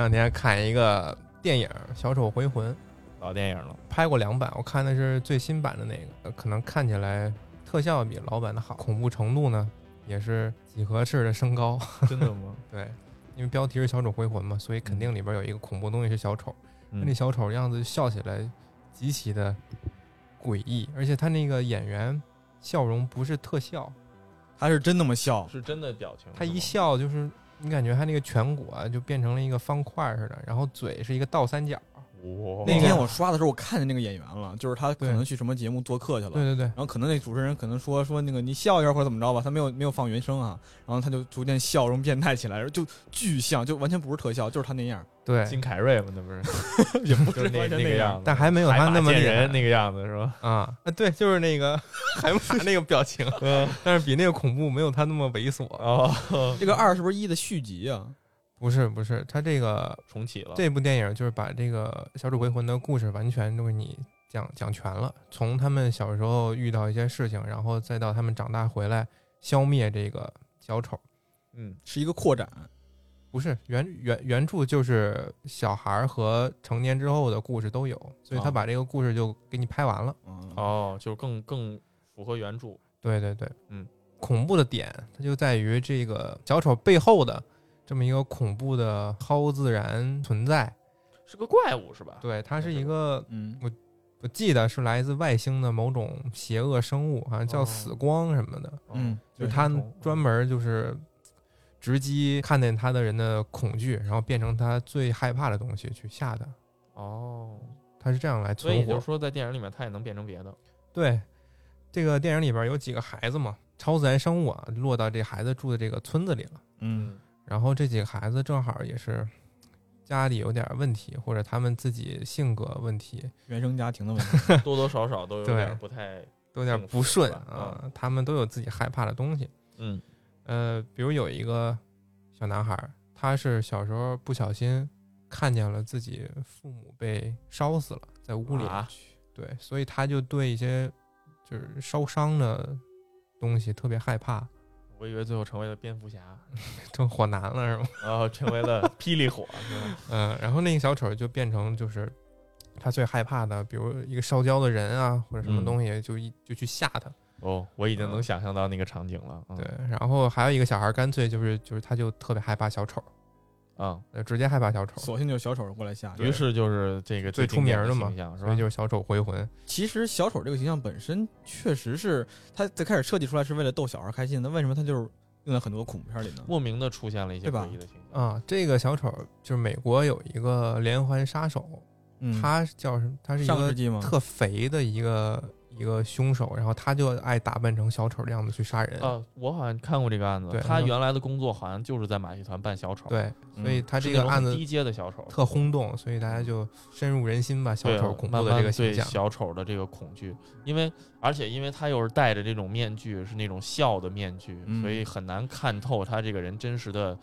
两天看一个电影《小丑回魂》，老电影了，拍过两版，我看的是最新版的那个，呃可能看起来特效比老版的好，恐怖程度呢也是几何式的升高。真的吗？对，因为标题是小丑回魂嘛，所以肯定里边有一个恐怖东西是小丑。嗯那小丑样子笑起来极其的诡异，而且他那个演员笑容不是特效，他是真那么笑，是真的表情。他一，笑就是你感觉他那个颧骨啊就变成了一个方块似的，然后嘴是一个倒三角。哇，那天我刷的时候，我看见那个演员了，就是他可能去什么节目做客去了，对对对然后可能那主持人可能说说那个你笑一下或者怎么着吧，他没有没有放原声啊，然后他就逐渐笑容变态起来，然后就巨像，就完全不是特效，就是他那样，对，金凯瑞嘛，那不是 也不就是那那个样。子，但还没有他那么见人那个样子是吧？啊啊，对，就是那个 海马那个表情，嗯，但是比那个恐怖没有他那么猥琐。哦，这个二是不是一的续集啊？不是不是，他这个重启了。这部电影就是把这个小丑回魂的故事完全都给你讲讲全了，从他们小时候遇到一些事情，然后再到他们长大回来消灭这个小丑。嗯，是一个扩展，不是原原原著就是小孩儿和成年之后的故事都有，所以他哦把这个故事就给你拍完了。嗯，哦，就是更更符合原著。对对对，嗯，恐怖的点它就在于这个小丑背后的这么一个恐怖的超自然存在。是个怪物是吧？对，它是一个嗯，我我记得是来自外星的某种邪恶生物，好像叫哦死光什么的，嗯就是它专门就是直击看见他的人的恐惧，然后变成他最害怕的东西去吓他。哦，他是这样来所以也存活。就是说，在电影里面他也能变成别的。对，这个电影里边有几个孩子嘛，超自然生物啊，落到这孩子住的这个村子里了。嗯，然后这几个孩子正好也是家里有点问题，或者他们自己性格问题原生家庭的问题，多多少少都有点不太，都有点不顺啊，他们都有自己害怕的东西。嗯呃，比如有一个小男孩儿，他是小时候不小心看见了自己父母被烧死了，在屋里，啊对，所以他就对一些就是烧伤的东西特别害怕，我以为最后成为了蝙蝠侠，成火男了是吗？然 后成为了霹雳火？嗯、然后那个小丑就变成就是他最害怕的，比如一个烧焦的人啊，或者什么嗯东西，就一就去吓他。哦，我已经能想象到那个场景了。嗯对，然后还有一个小孩，干脆就是就是他就特别害怕小丑，啊，呃，直接害怕小丑，索性就是小丑过来吓。于是就是这个最出名的嘛形象是吧？所以就是小丑回魂。其实小丑这个形象本身确实是他最开始设计出来是为了逗小孩开心的，为什么他就是用在很多恐怖片里呢？莫名的出现了一些诡异的形象。啊，这个小丑就是美国有一个连环杀手，嗯，他叫什么？他是一个？特肥的一个一个凶手，然后他就爱打扮成小丑的样子去杀人。啊，我好像看过这个案子他原来的工作好像就是在马戏团扮小丑，，对，嗯所以他这个案子低阶的小丑，特轰动，所以大家就深入人心吧，小丑恐慢怖的这个慢对形象。小丑的这个恐惧，因为而且因为他又是戴着这种面具，是那种笑的面具，嗯。所以很难看透他这个人真实的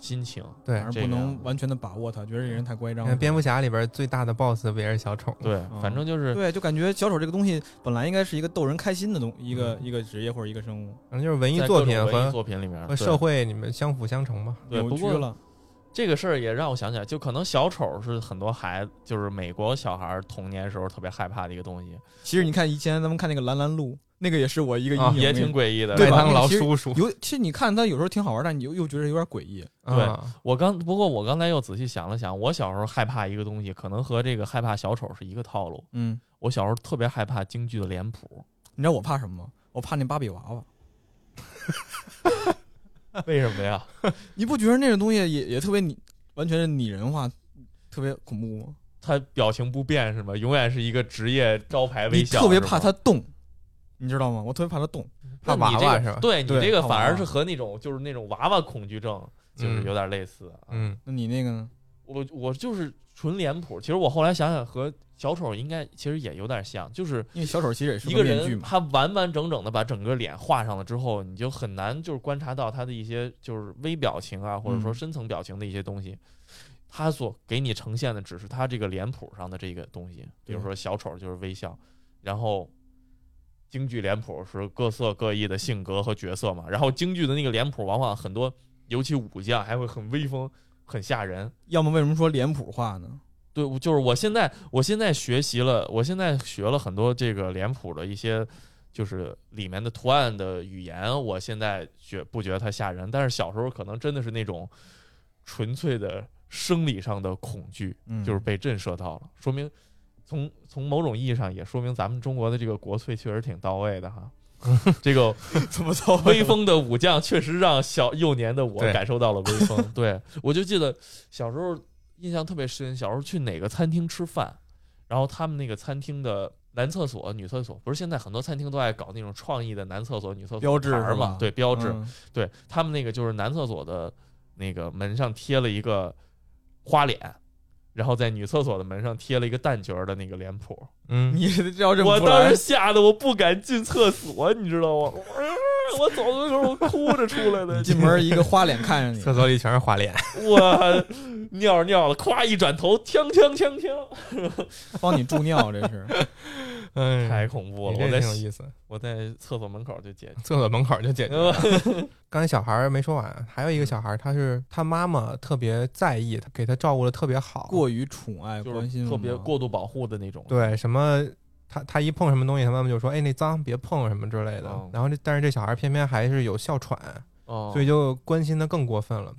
心情。对，而不能完全的把握他，觉得这人太乖张了。你看蝙蝠侠里边最大的 boss 不也是小丑吗？对，嗯反正就是对，就感觉小丑这个东西本来应该是一个逗人开心的东，一个嗯一个职业或者一个生物，反正就是文艺作品和作品里面和社会你们相辅相成嘛。对，不过了。这个事儿也让我想起来，就可能小丑是很多孩子，就是美国小孩童年时候特别害怕的一个东西，其实你看以前咱们看那个蓝蓝路，那个也是我一个阴啊影，也挺诡异的。对吧麦当劳叔叔，有，其实你看他有时候挺好玩，但你又又觉得有点诡异。对啊我刚不过我刚才又仔细想了想，我小时候害怕一个东西，可能和这个害怕小丑是一个套路。嗯，我小时候特别害怕京剧的脸谱，你知道我怕什么吗？我怕那芭比娃娃。为什么呀？你不觉得那种东西也也特别拟，完全是拟人化，特别恐怖吗？他表情不变是吗？永远是一个职业招牌微你笑，特别怕他动，你知道吗？我特别怕它动。怕那你这个娃娃是吧？对你这个反而是和那种就是那种娃娃恐惧症，就是嗯有点类似。啊，嗯，那你那个呢？我我就是纯脸谱。其实我后来想想，和小丑应该其实也有点像，就是因为小丑其实也是一个。人他完完整整的把整个脸画上了之后，你就很难就是观察到他的一些就是微表情啊，或者说嗯深层表情的一些东西。他所给你呈现的只是他这个脸谱上的这个东西，比如说小丑就是微笑，然后京剧脸谱是各色各异的性格和角色嘛，然后京剧的那个脸谱往往很多，尤其武将还会很威风。很吓人。要么为什么说脸谱化呢？对，就是我现在，我现在学习了，我现在学了很多这个脸谱的一些，就是里面的图案的语言，我现在觉不觉得它吓人，但是小时候可能真的是那种纯粹的生理上的恐惧，嗯就是被震慑到了，说明从从某种意义上也说明咱们中国的这个国粹确实挺到位的哈。这个 怎么操威风的武将确实让小幼年的我感受到了威风。对我就记得小时候印象特别深，小时候去哪个餐厅吃饭，然后他们那个餐厅的男厕所、女厕所，不是现在很多餐厅都爱搞那种创意的男厕所、女厕所标志牌儿嘛是吧？对，标志。嗯对他们那个就是男厕所的那个门上贴了一个花脸。然后在女厕所的门上贴了一个蛋卷儿的那个脸谱，嗯，你这要认不出来我当时，吓得我不敢进厕所，你知道吗？我我走的时候我哭着出来的，进门一个花脸看着你，厕所里全是花脸，我尿尿了，咵一转头，锵锵锵锵，帮你助尿，这是。哎，太恐怖了！我在挺有意思。我在厕所门口就解决。厕所门口就解决 刚才小孩儿没说完，还有一个小孩儿，他是他妈妈特别在意，他给他照顾的特别好，过于宠爱、就是关心，特别。过度保护的那种。对什么。他他一碰什么东西，他妈妈就说：“哎，那脏，别碰什么之类的。哦然后这但是这小孩儿偏偏还是有哮喘，哦，所以就关心的更过分了。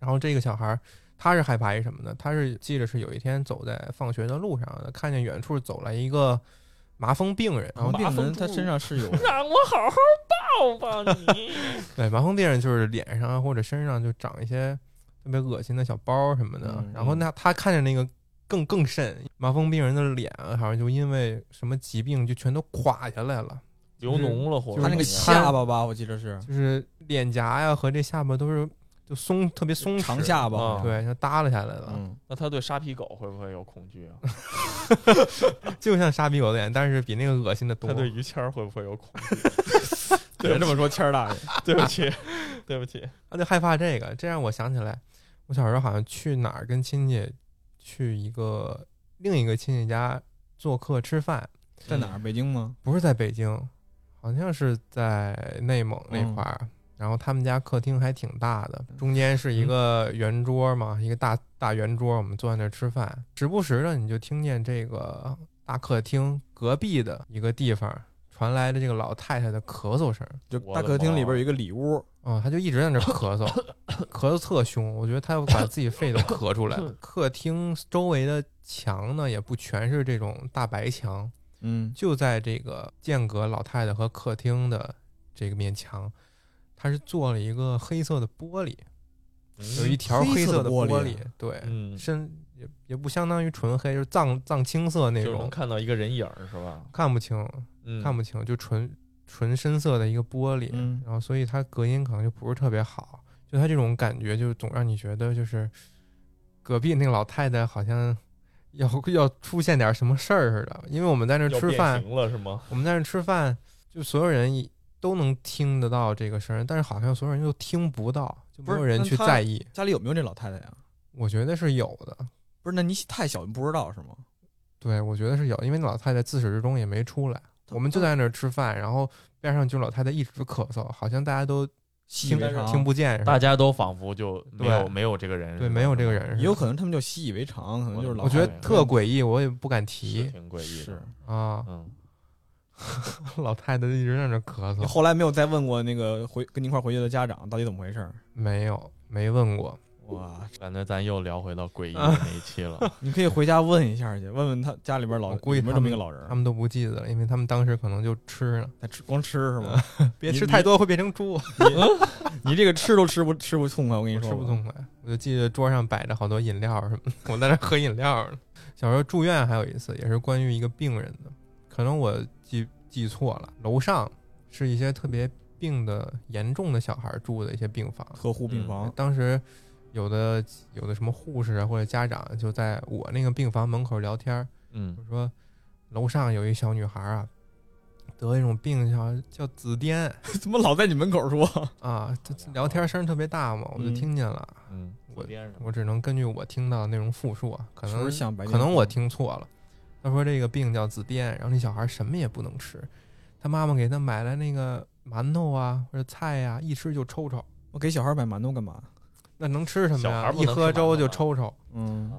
然后这个小孩儿他是害怕一什么呢？他是记着是有一天走在放学的路上，看见远处走来一个麻风病人，然后病麻风兔人。他身上是有 让我好好抱抱你。对，麻风病人就是脸上或者身上就长一些特别恶心的小包什么的。嗯然后那他看见那个更更甚，麻风病人的脸啊好像就因为什么疾病就全都垮下来了，流脓了，或者就是他那个下巴吧，我记得是。就是脸颊呀和这下巴都是就松特别松长下巴，啊对，就耷拉下来了，嗯，那他对沙皮狗会不会有恐惧啊？就像沙皮狗的脸，但是比那个恶心的多他。对于谦儿会不会有恐惧？别这么说，谦儿大爷，对不起，对不起。他就害怕这个，这让我想起来，我小时候好像去哪儿跟亲戚去一个另一个亲戚家做客吃饭，在哪儿？北京吗？不是在北京，好像是在内蒙那块儿。然后他们家客厅还挺大的，中间是一个圆桌嘛，一个大大圆桌，我们坐在那儿吃饭。时不时的你就听见这个大客厅隔壁的一个地方传来的这个老太太的咳嗽声。就大客厅里边妈有一个里屋，嗯，他就一直在那儿咳嗽，咳嗽特凶，我觉得他要把自己肺都咳出来了。客厅周围的墙呢，也不全是这种大白墙，嗯，就在这个间隔老太太和客厅的这个面墙，它是做了一个黑色的玻璃，有一条黑色的玻璃璃，对，嗯，深也也不相当于纯黑，就是藏藏青色那种，看到一个人影是吧？看不清，嗯，看不清，就纯纯深色的一个玻璃，嗯。然后所以它隔音可能就不是特别好，就它这种感觉，就总让你觉得就是隔壁那个老太太好像要 要出现点什么事儿似的，因为我们在那吃饭，了是吗？我们在那吃饭，就所有人一都能听得到这个声儿，但是好像所有人都听不到，就没有人去在意。家里有没有这老太太呀？我觉得是有的，不是，那你太小，你不知道是吗？对我觉得是有，因为那老太太自始至终也没出来，我们就在那儿吃饭，然后边上就老太太一直咳嗽，好像大家都听不见。大家都仿佛就没有没有这个人，对，没有这个人。也有可能他们就习以为常，可能就是老我觉得特诡异，我也不敢提挺诡异的。是。啊。嗯，老太太一直在那咳嗽，后来没有再问过那个回跟你一块回去的家长到底怎么回事？没有没问过。哇，感觉咱又聊回到诡异的啊那一期了。你可以回家问一下去，问问他家里边老我估计有没有他们这么一个老人他，们都不记得了，因为他们当时可能就吃呢，他吃光吃是吗？别吃太多会变成猪，你这个吃都吃不吃不痛快，我跟你说，吃不痛快。我就记得桌上摆着好多饮料什么的，我在那喝饮料呢。小时候住院还有一次，也是关于一个病人的，可能我记记错了，楼上是一些特别病的严重的小孩住的一些病房，特护病房，当时有的有的什么护士啊或者家长就在我那个病房门口聊天，嗯就说楼上有一小女孩啊，得一种病叫叫紫癜 怎么老在你门口说？啊，这聊天声特别大嘛，我就嗯听见了。嗯，我我只能根据我听到的内容复述啊，可能可能我听错了。他说这个病叫紫癜，然后那小孩什么也不能吃，他妈妈给他买了那个馒头啊或者菜呀、一吃就抽抽。我给小孩买馒头干嘛？那能吃什么呀？小孩不一喝粥就抽抽，嗯，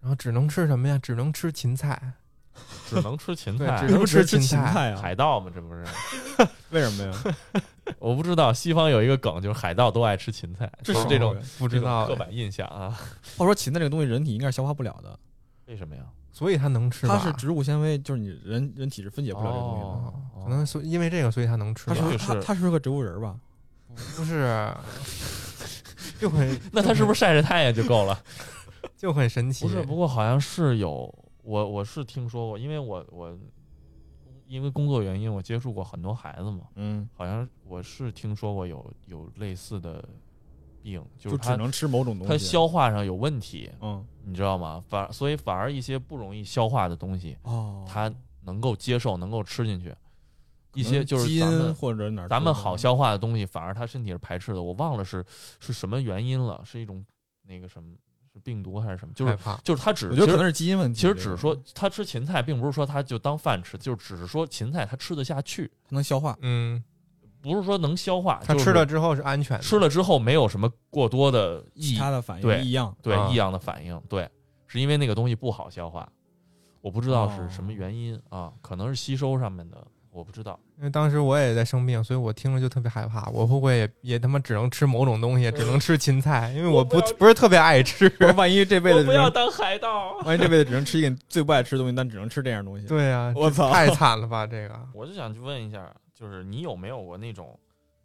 然后只能吃什么呀？只能吃芹菜，只能吃芹菜只，能吃吃芹菜菜啊？海盗嘛，这不是？为什么呀？我不知道，西方有一个梗，就是海盗都爱吃芹菜，这是这种不知道刻板印象啊。话说芹菜这个东西，人体应该是消化不了的，为什么呀？所以它能吃吧。它是植物纤维，就是你人人体是分解不了这个东西的。哦可能所因为这个，所以它能吃。它是就是它它是个植物人吧？不是，就很 那它是不是晒晒太阳就够了？就很神奇？不是，不过好像是有我我是听说过，因为我我因为工作原因，我接触过很多孩子嘛，嗯，好像我是听说过有有类似的病，就就是只能吃某种东西。它消化上有问题，嗯你知道吗？反所以反而一些不容易消化的东西，哦，它能够接受，能够吃进去。一些就是咱们因或者哪咱们好消化的东西，反而它身体是排斥的。我忘了是是什么原因了，是一种那个什么是病毒还是什么？就是。就是他只其实我觉得可能是基因问题。其实只是说他吃芹菜，并不是说他就当饭吃，就只是说芹菜他吃得下去，它能消化。嗯，不是说能消化。它吃了之后是安全的。吃了之后没有什么过多的异他的反应对异样，啊对异样的反应，对，是因为那个东西不好消化，我不知道是什么哦原因啊，可能是吸收上面的，我不知道。因为当时我也在生病，所以我听了就特别害怕。我会不会也也他妈只能吃某种东西，只能吃芹菜？因为我不我不不是特别爱吃。万一这辈子不要当海盗。万一这辈子只能吃一个最不爱吃的东西，但只能吃这样东西。对呀、我操太惨了吧这个。我就想去问一下，就是你有没有过那种，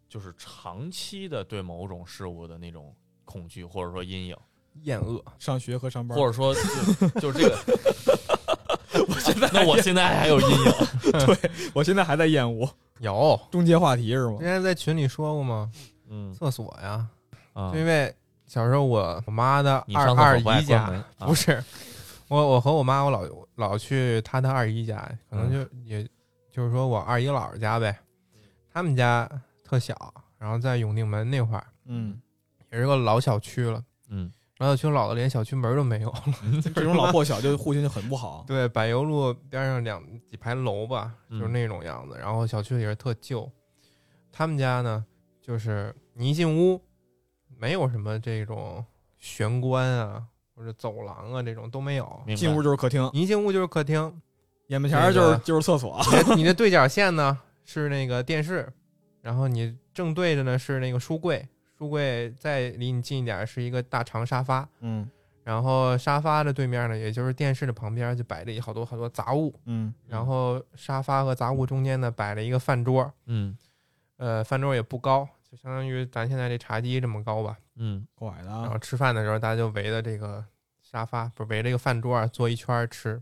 就是长期的对某种事物的那种恐惧，或者说阴影，厌恶，上学和上班，或者说就就是这个，我现在那我现在还有阴影。对我现在还在厌恶有终结话题是吗之？前在群里说过吗？嗯厕所呀，啊就，因为小时候我我妈的你二二姨家不是我我和我妈我老老去她的二姨家，可能就、也就是说我二姨姥姥家呗，他们家特小，然后在永定门那块儿嗯，也是个老小区了，嗯。老小区老的连小区门都没有了。这种老破小就户型就很不好。对，柏油路边上两几排楼吧，嗯。就是那种样子。然后小区也是特旧，他们家呢，就是你一进屋，没有什么这种玄关啊或者走廊啊这种都没有，进屋就是客厅，你一进屋就是客厅，眼巴前儿就是就是厕所。你的对角线呢是那个电视，然后你正对着呢是那个书柜，书柜再离你近一点是一个大长沙发，嗯然后沙发的对面呢，也就是电视的旁边就摆着好多好多杂物，嗯然后沙发和杂物中间呢摆了一个饭桌，嗯呃，饭桌也不高，就相当于咱现在这茶几这么高吧。嗯拐的啊然后，吃饭的时候，大家就围着这个沙发，不是围着这个饭桌啊坐一圈吃。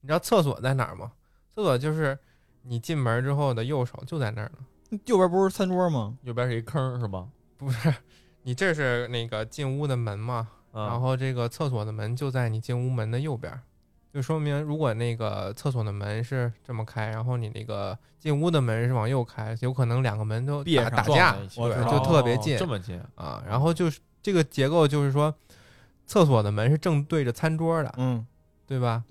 你知道厕所在哪儿吗？厕所就是你进门之后的右手就在那儿呢，右边不是餐桌吗？右边是一坑是吧？不是？你这是那个进屋的门嘛，啊然后这个厕所的门就在你进屋门的右边儿，就说明如果那个厕所的门是这么开，然后你那个进屋的门是往右开，有可能两个门都打打架对就特别近哦这么近，啊。然后就是这个结构，就是说厕所的门是正对着餐桌的，嗯，对吧？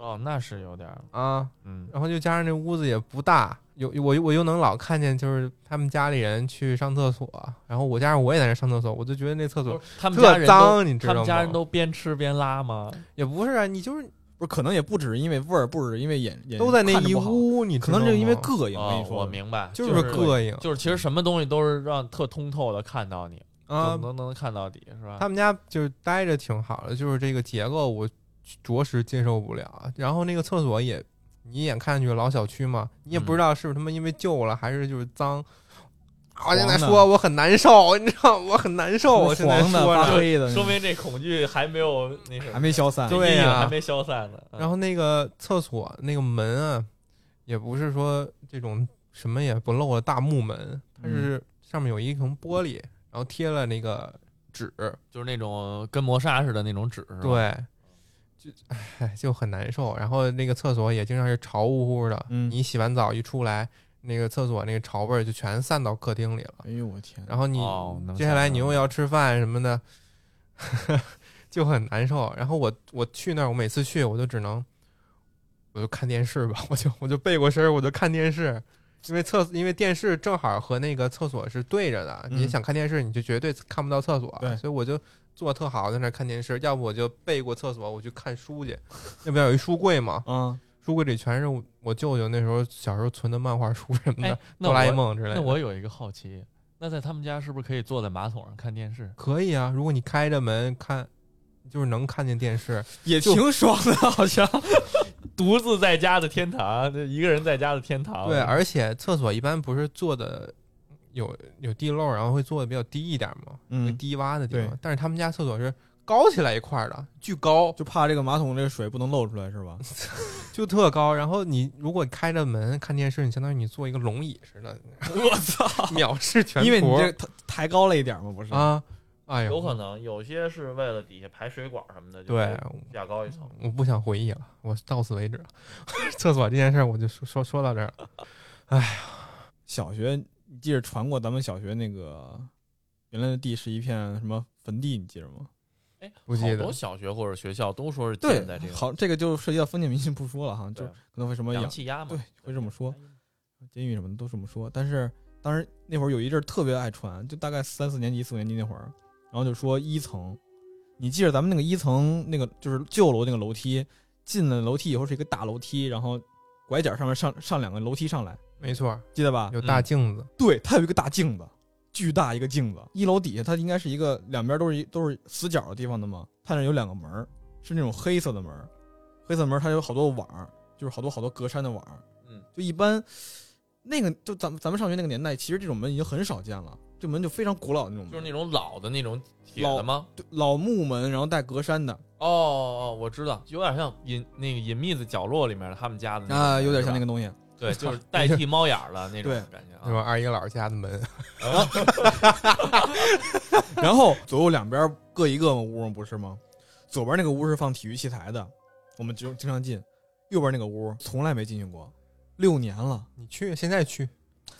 哦，那是有点儿，啊，嗯然后就加上这屋子也不大，有我我又能老看见就是他们家里人去上厕所，然后我加上我也在那上厕所，我就觉得那厕所特他们家脏，你知道吗？他们家人都边吃边拉吗？也不是啊，你就是不是，可能也不只是因为味儿，不只是因为眼眼都在那一屋，你可能就是因为膈应。我跟哦你，说，我明白，就是是膈应就是其实什么东西都是让特通透的看到你，啊。能能看到底是吧？他们家就是待着挺好的，就是这个结构我着实接受不了。然后那个厕所也，你一眼看上去老小区嘛，你也不知道是不是他妈因为旧了还是就是脏。我现在说我很难受，你知道我很难受。我现在说说明这恐惧还没有那什么，还没消散。对呀阴影还没消散呢。然后那个厕所那个门啊，也不是说这种什么也不漏的大木门，它是上面有一层玻璃，然后贴了那个纸，就是那种跟磨砂似的那种纸，对，就 唉就很难受。然后那个厕所也经常是潮乎乎的，嗯你洗完澡一出来，那个厕所那个潮味儿就全散到客厅里了。哎呦我天！然后你、哦能接下来想象你又要吃饭什么的，就很难受。然后我我去那儿，我每次去我就只能，我就看电视吧，我就我就背过身儿，我就看电视，因为厕因为电视正好和那个厕所是对着的，你嗯想看电视你就绝对看不到厕所，对所以我就坐特好在那看电视，要不我就背过厕所我去看书去。那边有一书柜嘛，嗯，书柜里全是我我舅舅那时候小时候存的漫画书什么的，哆啦 A 梦之类的。那我有一个好奇，那在他们家是不是可以坐在马桶上看电视？可以啊，如果你开着门看，就是能看见电视。也挺爽的，好像。独自在家的天堂，这一个人在家的天堂。对，而且厕所一般不是坐的有有地漏，然后会做的比较低一点嘛，嗯低洼的地方。但是他们家厕所是高起来一块儿的，巨高，就怕这个马桶这个水不能漏出来，是吧？就特高。然后你如果开着门看电视，你相当于你坐一个龙椅似的，我操！藐视全因为你这抬抬高了一点嘛，不是？啊！哎呦，有可能有些是为了底下排水管什么的，就对会，架高一层。我不想回忆了，我到此为止了。厕所这件事我就说说说到这儿了。小学你记着传过咱们小学那个原来的地是一片什么坟地，你记着吗？哎，不记得好多小学或者学校都说是建在这，个好，这个就涉及到封建迷信，不说了哈，就可能会什么阳养气压嘛，对会这么说监狱什么的都这么说。但是当时那会儿有一阵儿特别爱传，就大概三四年级、四五年级那会儿，然后就说一层，你记着咱们那个一层那个就是旧楼那个楼梯，进了楼梯以后是一个大楼梯，然后拐角上面上上两个楼梯上来，没错，记得吧？有大嗯镜子，对，它有一个大镜子，巨大一个镜子。一楼底下它应该是一个两边都是一都是死角的地方的嘛，它那有两个门儿，是那种黑色的门儿，黑色门儿它有好多网，就是好多好多隔山的网。嗯，就一般那个就咱们咱们上学那个年代，其实这种门已经很少见了，这门就非常古老的那种门，就是那种老的那种铁的吗？对老木门，然后带隔山的哦哦，我知道，有点像隐那个隐秘的角落里面他们家的那种啊，有点像那个东西。对，就是代替猫眼儿了那种感觉是吧？啊。二姨姥家的门，然后左右两边各一个屋不是吗？左边那个屋是放体育器材的，我们就经常进；右边那个屋从来没进去过，六年了。你去，现在去，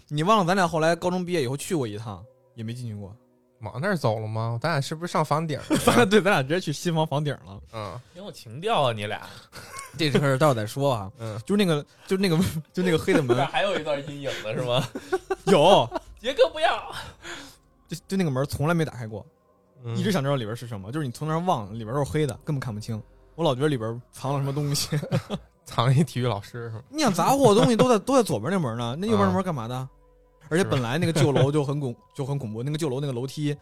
你忘了咱俩后来高中毕业以后去过一趟，也没进去过。往那儿走了吗？咱俩是不是上房顶儿 咱俩对，咱俩直接去新房房顶了。嗯挺有情调啊，你俩。这事儿待会儿再说啊。嗯，就是那个，就是那个，就那个黑的门这还有一段阴影呢，是吗？有，杰哥不要。就就那个门从来没打开过，嗯一直想知道里边是什么。就是你从那儿望，里边都是黑的，根本看不清。我老觉得里边藏了什么东西。藏了一体育老师是吗？你想杂货的东西都在都在左边那门呢，那右边那门干嘛的？而且本来那个旧楼就很恐 就很恐怖，那个旧楼那个楼梯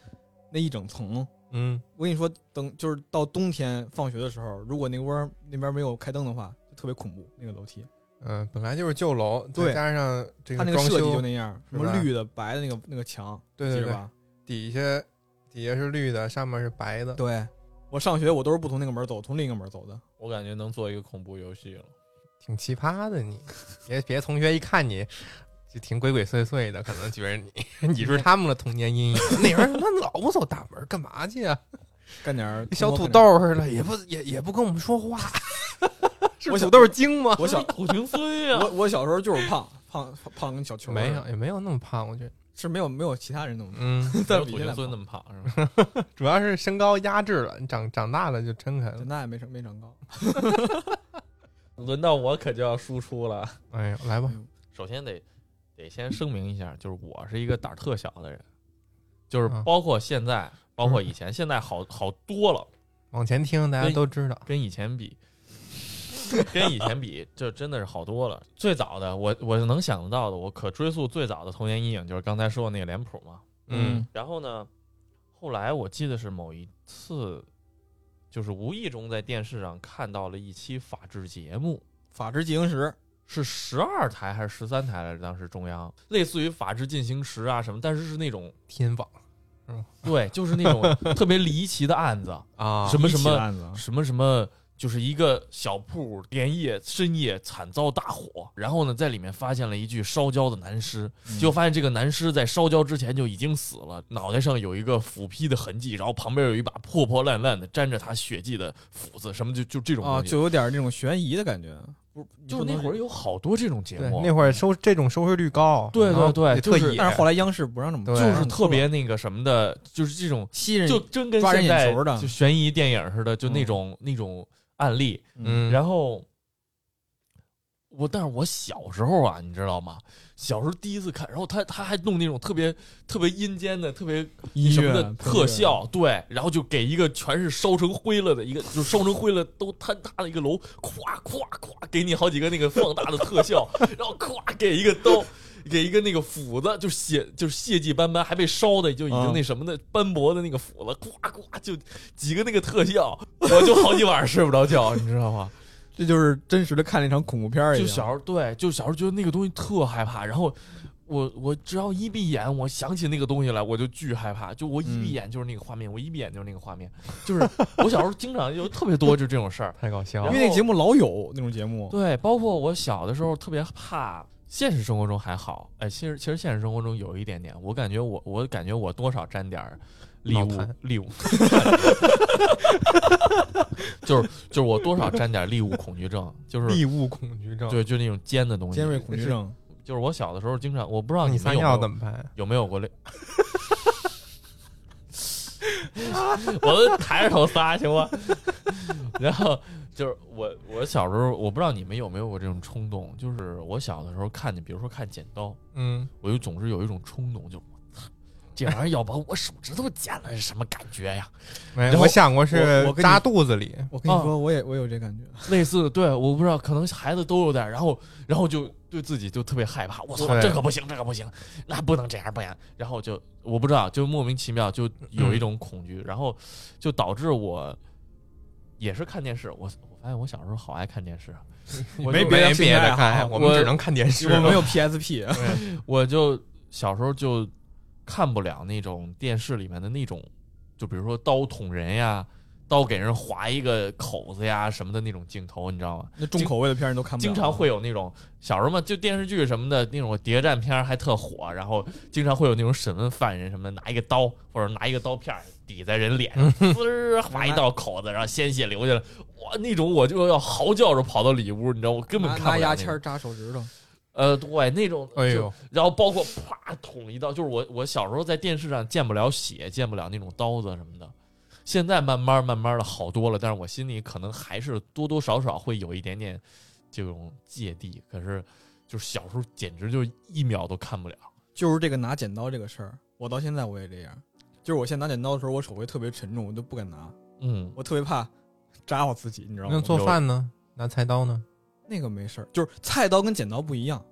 那一整层，嗯，我跟你说，等就是到冬天放学的时候，如果那个窝那边没有开灯的话，就特别恐怖。那个楼梯，嗯，本来就是旧楼，再对加上它那个设计就，那样，什么绿的、白的那个那个墙，对对对，吧？底下底下是绿的，上面是白的，对，我上学我都是不从那个门走，从另一个门走的。我感觉能做一个恐怖游戏了。挺奇葩的你。别别同学一看你就挺鬼鬼祟祟的，可能觉得你 你是他们的童年阴影。那人他妈老不走大门，干嘛去啊？干点小土豆似的，也不也也不跟我们说话。是 我小土豆精吗？我小土行孙呀我我小时候就是胖胖胖跟小球没有，也没有那么胖，我觉得。是没有没有其他人那么胖，嗯，但有土行孙那么胖是吧？主要是身高压制了，你长长大了就撑开了。那也没长没长高。轮到我可就要输出了。哎呦，来吧，首先得得先声明一下，就是我是一个胆儿特小的人，就是啊包括现在，包括以前，现在好好多了，往前听，大家都知道。跟以前比，跟以前比，这真的是好多了。最早的我我能想得到的，我可追溯最早的童年阴影就是刚才说的那个脸谱嘛。嗯然后呢，后来我记得是某一次，就是无意中在电视上看到了一期法制节目，法制进行时，是十二台还是十三台来着？当时中央类似于《法制进行时》啊什么，但是是那种天网对，就是那种 特别离奇的案子，啊什么什么案子啊什么什么，就是一个小铺连夜深夜惨遭大火，然后呢，在里面发现了一具烧焦的男尸，嗯结果发现这个男尸在烧焦之前就已经死了，脑袋上有一个斧劈的痕迹，然后旁边有一把破破烂烂的沾着他血迹的斧子，什么就就这种啊，就有点那种悬疑的感觉。不，就是那会儿有，好多这种节，目，那会儿收这种收视率高，对对对特野。但是后来央视不让这么做，就是特别那个什么的，就是这种吸人就真跟现在眼球的就悬疑电影似的，就那嗯种、那种案例。嗯，然后我但是我小时候啊，你知道吗？小时候第一次看，然后他他还弄那种特别特别阴间的、特别什么的特效，对，然后就给一个全是烧成灰了的一个，就烧成灰了都坍塌的一个楼，咵咵咵给你好几个那个放大的特效，然后咵给一个刀。给一个那个斧子，就血就是血迹斑斑，还被烧的就已经那什么的斑驳的那个斧子，咵咵就几个那个特效，我就好几晚上睡不着觉，你知道吗？这就是真实的看了一场恐怖片儿一样。就小时候对，就小时候觉得那个东西特害怕，然后我我只要一闭眼，我想起那个东西来，我就巨害怕。就我一闭眼就是那个画面，我一闭眼就是那个画面，就是我小时候经常有特别多就这种事儿。太搞笑了因为。那节目老有那种节目，对，包括我小的时候特别怕，现实生活中还好，哎，其实其实现实生活中有一点点，我感觉我我感觉我多少沾点儿利物脑残利物，就是就是我多少沾点儿利物恐惧症，就是利物恐惧症，对，就那种尖的东西，尖锐恐惧症。就是我小的时候经常，我不知道你有没有尿怎么办？有没有过类？我都抬着头撒行吗？然后就是我，我小时候我不知道你们有没有过这种冲动，就是我小的时候看见，比如说看剪刀，嗯，我就总是有一种冲动，就这玩意儿要把我手指头剪了是什么感觉呀？没有，我想过是我扎肚子里，哦我跟你说，我也我有这感觉。类似的，对，我不知道，可能孩子都有点，然后然后就对自己就特别害怕，我操，这可不行，这可不行，那不能这样不然，然后就我不知道，就莫名其妙就有一种恐惧，然后就导致我也是看电视，我我发现我小时候好爱看电视，我没别的没别的兴趣爱好看，我们只能看电视。我没有 PSP，我就小时候就看不了那种电视里面的那种，就比如说刀捅人呀。刀给人划一个口子呀什么的那种镜头，你知道吗？那重口味的片儿你都看不了。经常会有那种小时候嘛，就电视剧什么的那种谍战片儿还特火，然后经常会有那种审问犯人什么的，拿一个刀或者拿一个刀片儿抵在人脸上，滋儿划一道口子，然后鲜血流下来，哇，那种我就要嚎叫着跑到里屋，你知道，我根本看不了那种拿牙签扎手指头。呃，对，那种，哎呦，然后包括啪捅一刀，就是我我小时候在电视上见不了血，见不了那种刀子什么的。现在慢慢慢慢的好多了，但是我心里可能还是多多少少会有一点点这种芥蒂。可是，就是小时候简直就一秒都看不了。就是这个拿剪刀这个事儿，我到现在我也这样。就是我现在拿剪刀的时候，我手会特别沉重，我都不敢拿，嗯，我特别怕扎我自己，你知道吗？那做饭呢？拿菜刀呢？那个没事儿，就是菜刀跟剪刀不一样。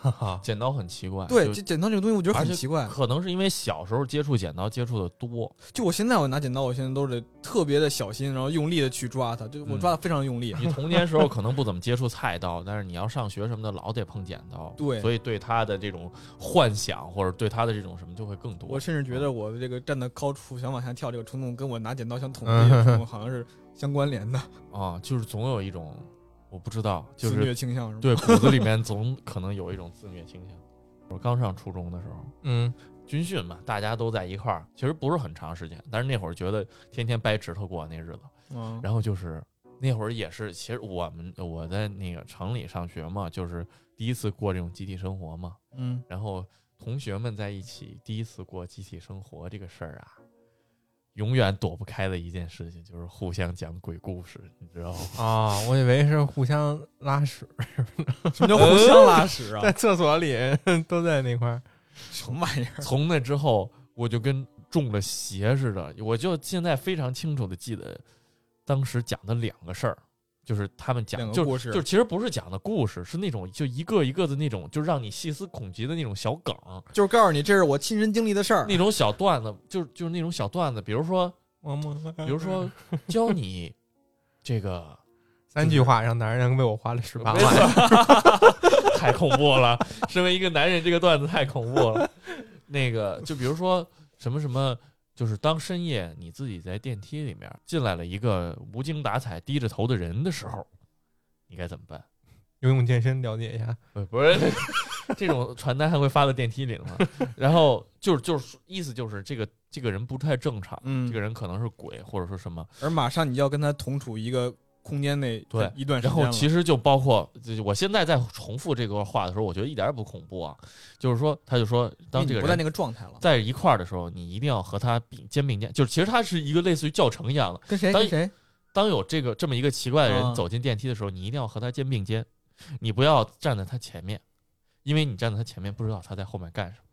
剪刀很奇怪，对，就剪刀这个东西我觉得很奇怪。可能是因为小时候接触剪刀接触的多，就我现在我拿剪刀，我现在都得特别的小心，然后用力的去抓它，就我嗯抓的非常用力。你童年时候可能不怎么接触菜刀，但是你要上学什么的，老得碰剪刀，对所以对他的这种幻想或者对他的这种什么就会更多。我甚至觉得我的这个站在高处想往下跳这个冲动，跟我拿剪刀想捅嗯自己的 冲动好像是相关联的，啊，就是总有一种我不知道，就自是虐倾向是吗？对骨子里面总可能有一种自虐倾向。我刚上初中的时候，嗯，军训嘛，大家都在一块儿，其实不是很长时间，但是那会儿觉得天天掰指头过那日子，嗯，然后就是那会儿也是，其实我们我在那个城里上学嘛，就是第一次过这种集体生活嘛，嗯，然后同学们在一起第一次过集体生活这个事儿啊，永远躲不开的一件事情就是互相讲鬼故事，你知道吗？啊，我以为是互相拉屎，什么叫互相拉屎啊在？厕所里都在那块儿。什么玩意儿？从那之后，我就跟中了邪似的。我就现在非常清楚的记得，当时讲的两个事儿，就是他们讲，就故事就其实不是讲的故事，是那种就一个一个的那种，就让你细思恐极的那种小梗，就是告诉你这是我亲身经历的事儿。那种小段子，就是就是那种小段子，比如说，比如说 教你这个。三句话让男人为我花了十八没万。错，太恐怖了！身为一个男人，这个段子太恐怖了。那个，就比如说什么什么，就是当深夜你自己在电梯里面进来了一个无精打采、低着头的人的时候，你该怎么办？游泳健身了解一下。不不是 这种传单还会发到电梯里吗？然后就是就是意思就是这个这个人不太正常，嗯这个人可能是鬼或者说什么。而马上你要跟他同处一个空间内，对一段时然间然。后其实就包括，我现在在重复这个话的时候，我觉得一点也不恐怖啊。就是说，他就说，当这个人不在那个状态了，在一块儿的时候，你一定要和他并肩并肩。就是其实他是一个类似于教程一样的。跟谁跟谁？当有这个这么一个奇怪的人啊走进电梯的时候，你一定要和他肩并肩。你不要站在他前面，因为你站在他前面不知道他在后面干什么；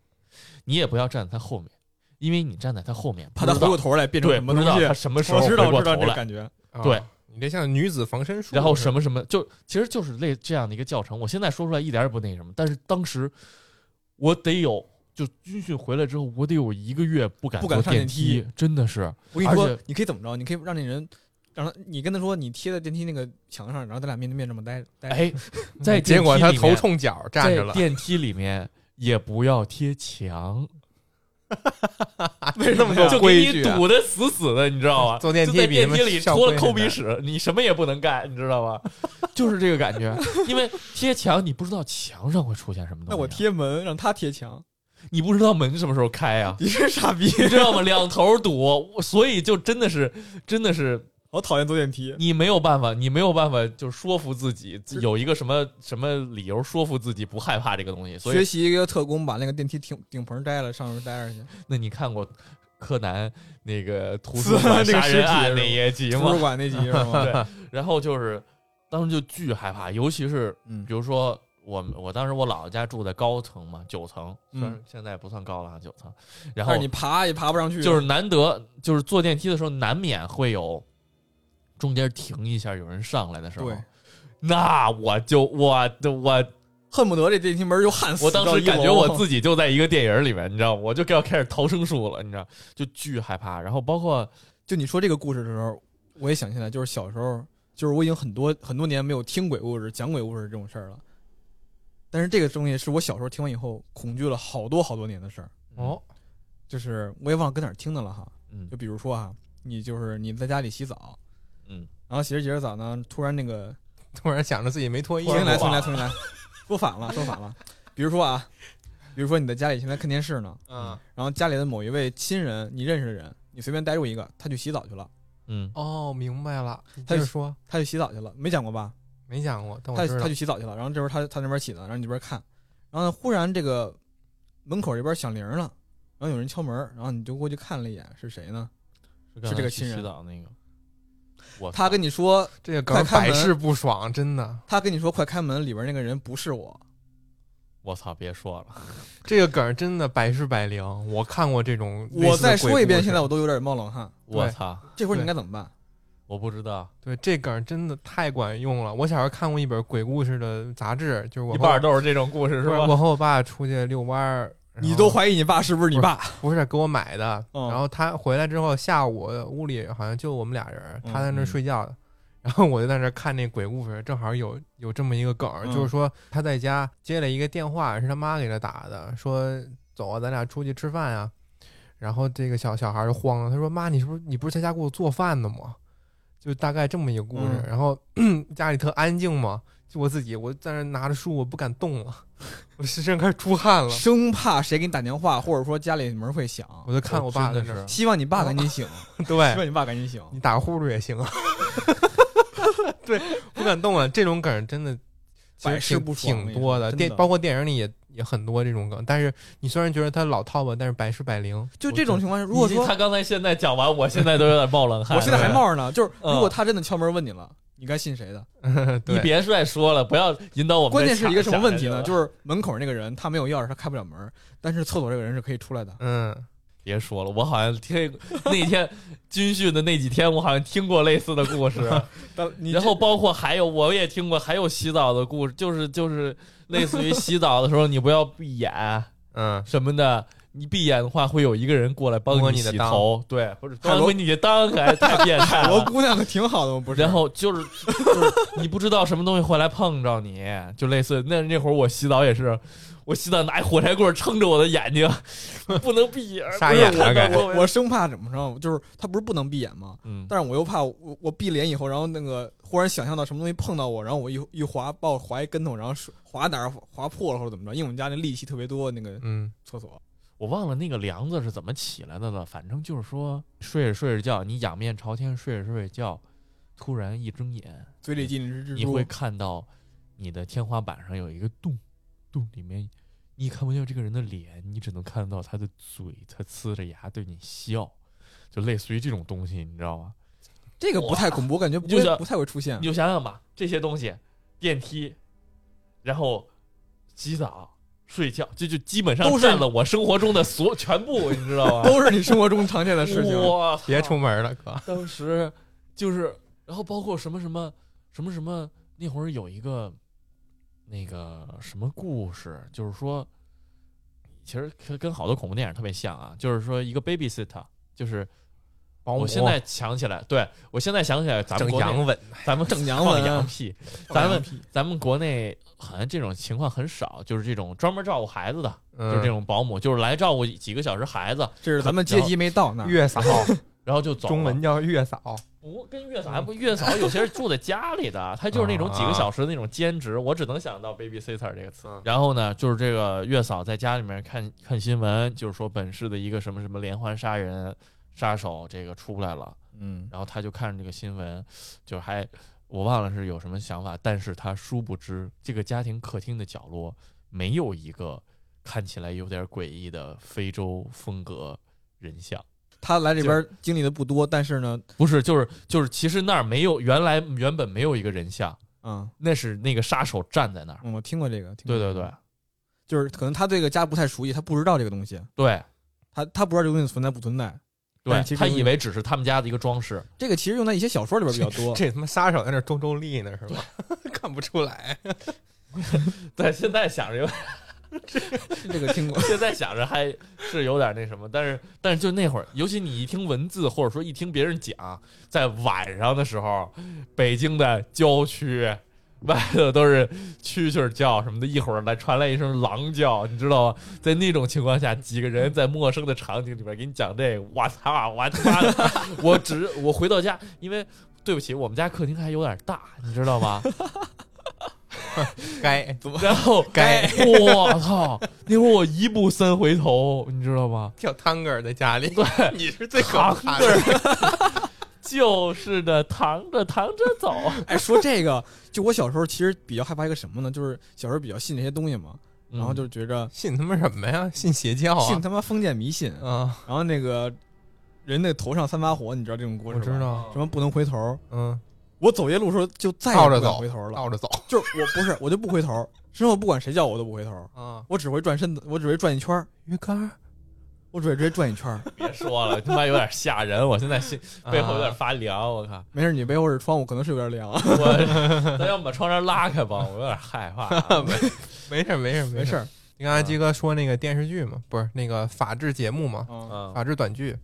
你也不要站在他后面，因为你站在他后面怕他回过头来变成对什么东西不知道他。什么时候我知道，回过我知道这个感觉。啊对你这像女子防身术，然后什么？什么，就其实就是类这样的一个教程。我现在说出来一点也不那什么，但是当时我得有，就军训回来之后，我得有一个月不敢不敢坐电上电梯真的是。我跟你说，你可以怎么着？你可以让那人，让他，你跟他说，你贴在电梯那个墙上，然后咱俩面对面这么待着。哎，在结果他头冲脚站着了，电梯里面也不要贴墙，为什么就给你？堵的死死的，你知道吗？坐电梯电梯里校除了抠鼻屎，你什么也不能干，你知道吗？就是这个感觉，因为贴墙你不知道墙上会出现什么东西。那我，贴门，让他贴墙，你不知道门什么时候开啊？你是傻逼！你知道吗？两头堵，所以就真的是，真的是好讨厌坐电梯。你没有办法，你没有办法，就是说服自己有一个什么什么理由说服自己不害怕这个东西。所以，学习一个特工，把那个电梯顶顶棚摘了，上面待着去。那你看过柯南那个图是书馆那个杀人案那一集吗 图书？馆那集是吗？对，然后就是当时就巨害怕，尤其是嗯比如说我我当时我姥姥家住在高层嘛，九层，虽然嗯现在不算高了啊，九层，然后你爬也爬不上去，就是难得就是坐电梯的时候难免会有中间停一下有人上来的时候，那我就我的我恨不得这电梯门就焊死。我当时感觉 我自己就在一个电影里面，你知道吗，我就要开始逃生术了，你知道，就巨害怕。然后包括就你说这个故事的时候，我也想起来，就是小时候，就是我已经很多 很多年没有听鬼故事、讲鬼故事这种事儿了。但是这个东西是我小时候听完以后恐惧了好多好多年的事儿。哦，就是我也忘了跟哪儿听的了哈。嗯就比如说啊，你就是你在家里洗澡，嗯，然后洗着洗着澡呢，突然那个 突然想着自己没脱衣服。重新来，重新来，重新来，说反了，说反了。比如说啊，比如说你在家里现在看电视呢，嗯，然后家里的某一位亲人，你认识的人，你随便带入一个，他去洗澡去了，嗯。哦，明白了，他就说，他去洗澡去了，没讲过吧？没讲过，但他我知道。他去洗澡去了，然后这边他他那边洗呢，然后你这边看，然后呢，忽然这个门口这边响铃了，然后有人敲门，然后你就过去看了一眼，是谁呢？是这个亲人。洗澡那个，我他跟你说，这个梗百试不爽，真的，他跟你说快开门，里边那个人不是我，我操，别说了，这个梗真的百试百灵。我看过这种我再说一遍，现在我都有点冒冷汗。我操，这会儿你应该怎么办？我不知道，对这梗真的太管用了。我小时候看过一本鬼故事的杂志，就是我一半都是这种故事是吧？我和我爸出去遛弯儿，你都怀疑你爸是不是你爸？不是给我买的。嗯然后他回来之后，下午屋里好像就我们俩人，嗯他在那儿睡觉的。然后我就在那儿看那鬼故事，正好有有这么一个梗儿，嗯就是说他在家接了一个电话，是他妈给他打的，说走啊，咱俩出去吃饭呀。然后这个小小孩就慌了，他说：“妈，你是不是你不是在家给我做饭呢吗？”就大概这么一个故事。嗯然后 家里特安静嘛，就我自己，我在那拿着书，我不敢动了，我身上开始出汗了。生怕谁给你打电话，或者说家里门会响，我就看我爸在那儿，希望你爸赶紧醒，对希望你爸赶紧醒。你打个呼噜也行啊。对，不敢动了。这种梗真的其实百试挺不挺多的，电包括电影里也也很多这种梗。但是你虽然觉得他老套吧，但是百试百灵。就这种情况下，如果说他刚才现在讲完，我现在都有点冒冷汗。我现在还冒着呢，就是嗯如果他真的敲门问你了，你该信谁的？你别再说了，不要引导我们。关键是一个什么问题呢？就是门口那个人他没有钥匙，他开不了门，但是厕所这个人是可以出来的。嗯，别说了，我好像听那天军训的那几天，我好像听过类似的故事。然后包括还有我也听过，还有洗澡的故事，就是就是类似于洗澡的时候你不要闭眼嗯，什么的。你闭眼的话，会有一个人过来帮你洗头，对，不是海螺摸你的裆，可还太变态 了我。姑娘可挺好的，我不是。然后就是就是 你不知道什么东西会来碰着你，就类似那那会儿我洗澡也是，我洗澡拿一火柴棍撑着我的眼睛，不能闭眼，傻眼了我我生怕怎么着，就是他不是不能闭眼吗？嗯，但是我又怕我我闭了眼以后，然后那个忽然想象到什么东西碰到我，然后我一一滑，把我滑一跟头，然后是滑哪儿滑破了或者怎么着，因为我们家那力气特别多，那个嗯，厕所。我忘了那个梁子是怎么起来的了，反正就是说睡着睡着觉，你仰面朝天睡着睡着觉，突然一睁眼，嘴里蜘蛛，你会看到你的天花板上有一个洞，洞里面你看不见这个人的脸，你只能看到他的嘴，他呲着牙对你笑，就类似于这种东西，你知道吗？这个不太恐怖，我感觉不不太会出现你。就想想吧，这些东西，电梯、然后洗澡、睡觉，这就基本上占了我生活中的所全部，你知道吗？都是你生活中常见的事情。哇，别出门了，哥。当时就是，然后包括什么什么什么什么，那会儿有一个那个什么故事，就是说，其实跟跟好多恐怖电影特别像啊，就是说一个 babysitter，就是保姆我现在想起来，对我现在想起来，咱们国内整洋，文，咱们整洋放文啊洋屁，咱们咱们国内好像这种情况很少，就是这种专门照顾孩子的，就是这嗯，种保姆，就是来照顾几个小时孩子，这是咱们阶级没到那。月嫂，然后就走。中文叫月嫂。不跟月嫂还不月嫂，有些是住在家里的，他就是那种几个小时的那种兼职，我只能想到 babysitter 这个词嗯。然后呢，就是这个月嫂在家里面看看新闻，就是说本市的一个什么什么连环杀人杀手这个出来了，嗯，然后他就看着这个新闻，就还我忘了是有什么想法，但是他殊不知这个家庭客厅的角落没有一个看起来有点诡异的非洲风格人像。他来这边经历的不多，但是呢，不是，就是就是，其实那儿没有，原来原本没有一个人像，嗯，那是那个杀手站在那儿。嗯我听过这个。听过这个对对对，就是可能他对这个家不太熟悉，他不知道这个东西，对他他不知道这个东西存在不存在。但对，其实他以为只是他们家的一个装饰。这个其实用在一些小说里边比较 多。这他妈杀手在那周周立呢是吧？看不出来。对，现在想着有，这个听过。现在想着还是有点那什么，但是但是就那会儿，尤其你一听文字，或者说一听别人讲，在晚上的时候，北京的郊区。外头都是蛐蛐叫什么的，一会儿来传来一声狼叫，你知道吗？在那种情况下，几个人在陌生的场景里边给你讲这个，我操，我他妈的，我只我回到家，因为对不起，我们家客厅还有点大，你知道吗？该 然后 该我操！那会儿我一步三回头，你知道吗？跳探戈儿在家里，对，你是最可躺怕着的。就是的，躺着躺着走。哎，说这个，就我小时候其实比较害怕一个什么呢？就是小时候比较信这些东西嘛，然后就觉着信他妈什么呀？信邪教啊？信他妈封建迷信。啊，然后那个人那头上三把火，你知道这种故事吗？我知道。什么不能回头？嗯，我走夜路的时候就再也不倒着走敢回头了，倒着走就是我不是我就不回头，之后不管谁叫我都不回头，啊。我只会转身子，我只会转一圈，鱼竿儿我准备直接转一圈儿。别说了，他妈有点吓人，我现在心背后有点啊发凉。我靠，没事，你背后是窗户，可能是有点凉。我咱要不把窗帘拉开吧？我有点害怕。没事没事没事。你刚才鸡哥说那个电视剧嘛，不是那个法制节目嘛，法制短剧。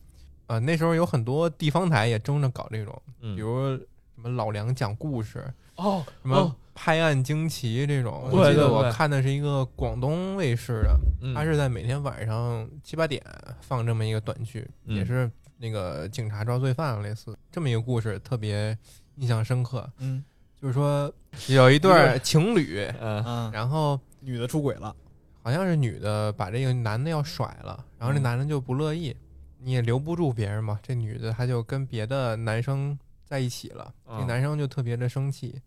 啊，那时候有很多地方台也争着搞这种，嗯，比如什么老梁讲故事，哦什么哦，拍案惊奇这种。我记得对对我看的是一个广东卫视的，嗯。它是在每天晚上七八点放这么一个短剧，嗯。也是那个警察抓罪犯类似这么一个故事，特别印象深刻。嗯。就是说有一对儿情侣，嗯。啊，然后女的出轨了，好像是女的把这个男的要甩了，然后这嗯。男的就不乐意，你也留不住别人嘛，这女的她就跟别的男生在一起了，这嗯。男生就特别的生气，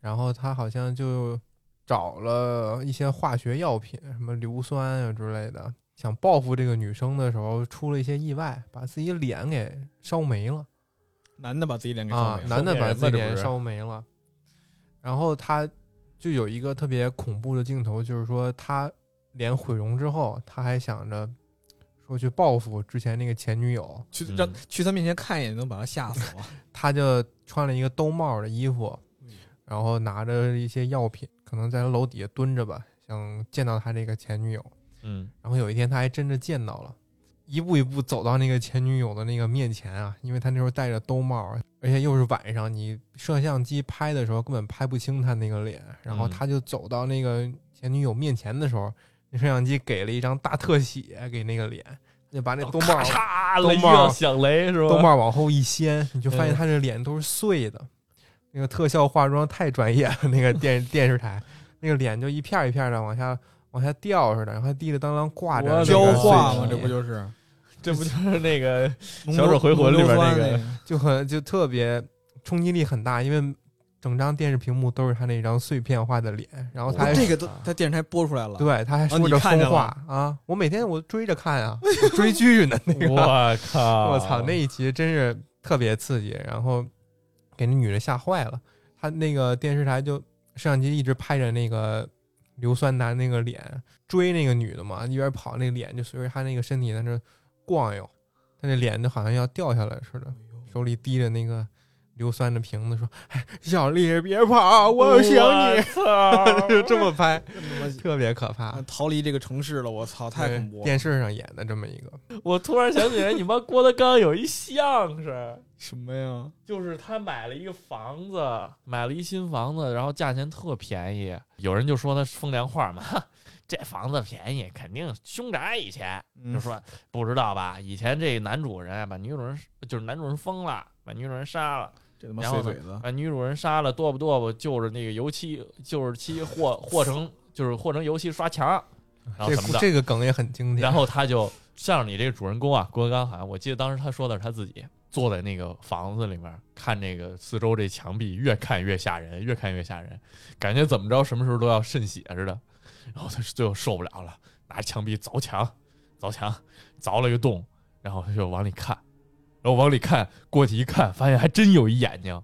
然后他好像就找了一些化学药品，什么硫酸啊之类的，想报复这个女生的时候出了一些意外，把自己脸给烧没了。男的把自己脸给烧啊没，了。男的把自己脸烧没了，然后他就有一个特别恐怖的镜头，就是说他脸毁容之后，他还想着说去报复之前那个前女友，嗯去让去他面前看一眼，能把他吓死吗。他就穿了一个兜帽的衣服嗯，然后拿着一些药品，可能在他楼底下蹲着吧，想见到他这个前女友。嗯然后有一天他还真的见到了，一步一步走到那个前女友的那个面前啊，因为他那时候戴着兜帽，而且又是晚上，你摄像机拍的时候根本拍不清他那个脸。然后嗯他就走到那个前女友面前的时候，那摄像机给了一张大特写给那个脸，他就把那兜帽咔嚓，雷兜帽响雷是吧？兜帽往后一掀，你就发现嗯他这脸都是碎的。那个特效化妆太专业了，那个电电视台那个脸就一片一片的往下往下掉似的，然后还滴里当啷挂着焦化嘛，这不就是这不就是那个 《小丑回魂里边那个？就很就特别冲击力很大，因为整张电视屏幕都是他那张碎片化的脸，然后他这个都在电视台播出来了。，对他还哦说着疯话啊！我每天我追着看啊，我追剧呢那个，我靠！我操，那一集真是特别刺激，然后给那女的吓坏了。他那个电视台就摄像机一直拍着那个硫酸男那个脸，追那个女的嘛，一边跑，那脸就随着他那个身体在那晃悠，他那脸就好像要掉下来似的，手里提着那个硫酸的瓶子，说：“哎，小丽别跑，我想你。”操 就这么拍，特别可怕。逃离这个城市了，我操，太恐怖了！电视上演的这么一个，我突然想起来，你妈郭德纲有一相声，什么呀？就是他买了一个房子，买了一新房子，然后价钱特便宜。有人就说他风凉话嘛，这房子便宜，肯定凶宅以前。嗯就说不知道吧？以前这男主人啊把女主人就是男主人疯了，把女主人杀了，这他妈子，把女主人杀了，剁吧剁吧，就着那个油漆，就是漆和和成就是和成油漆刷墙，然后这怎么的？这个梗也很经典。然后他就像你这个主人公啊，郭德纲好像我记得当时他说的是他自己坐在那个房子里面看那个四周这墙壁，越看越吓人，越看越吓人，感觉怎么着什么时候都要渗血似的。然后他最后受不了了，拿着墙壁凿墙，凿墙，凿了一个洞，然后他就往里看，然后往里看，过去一看，发现还真有一眼睛，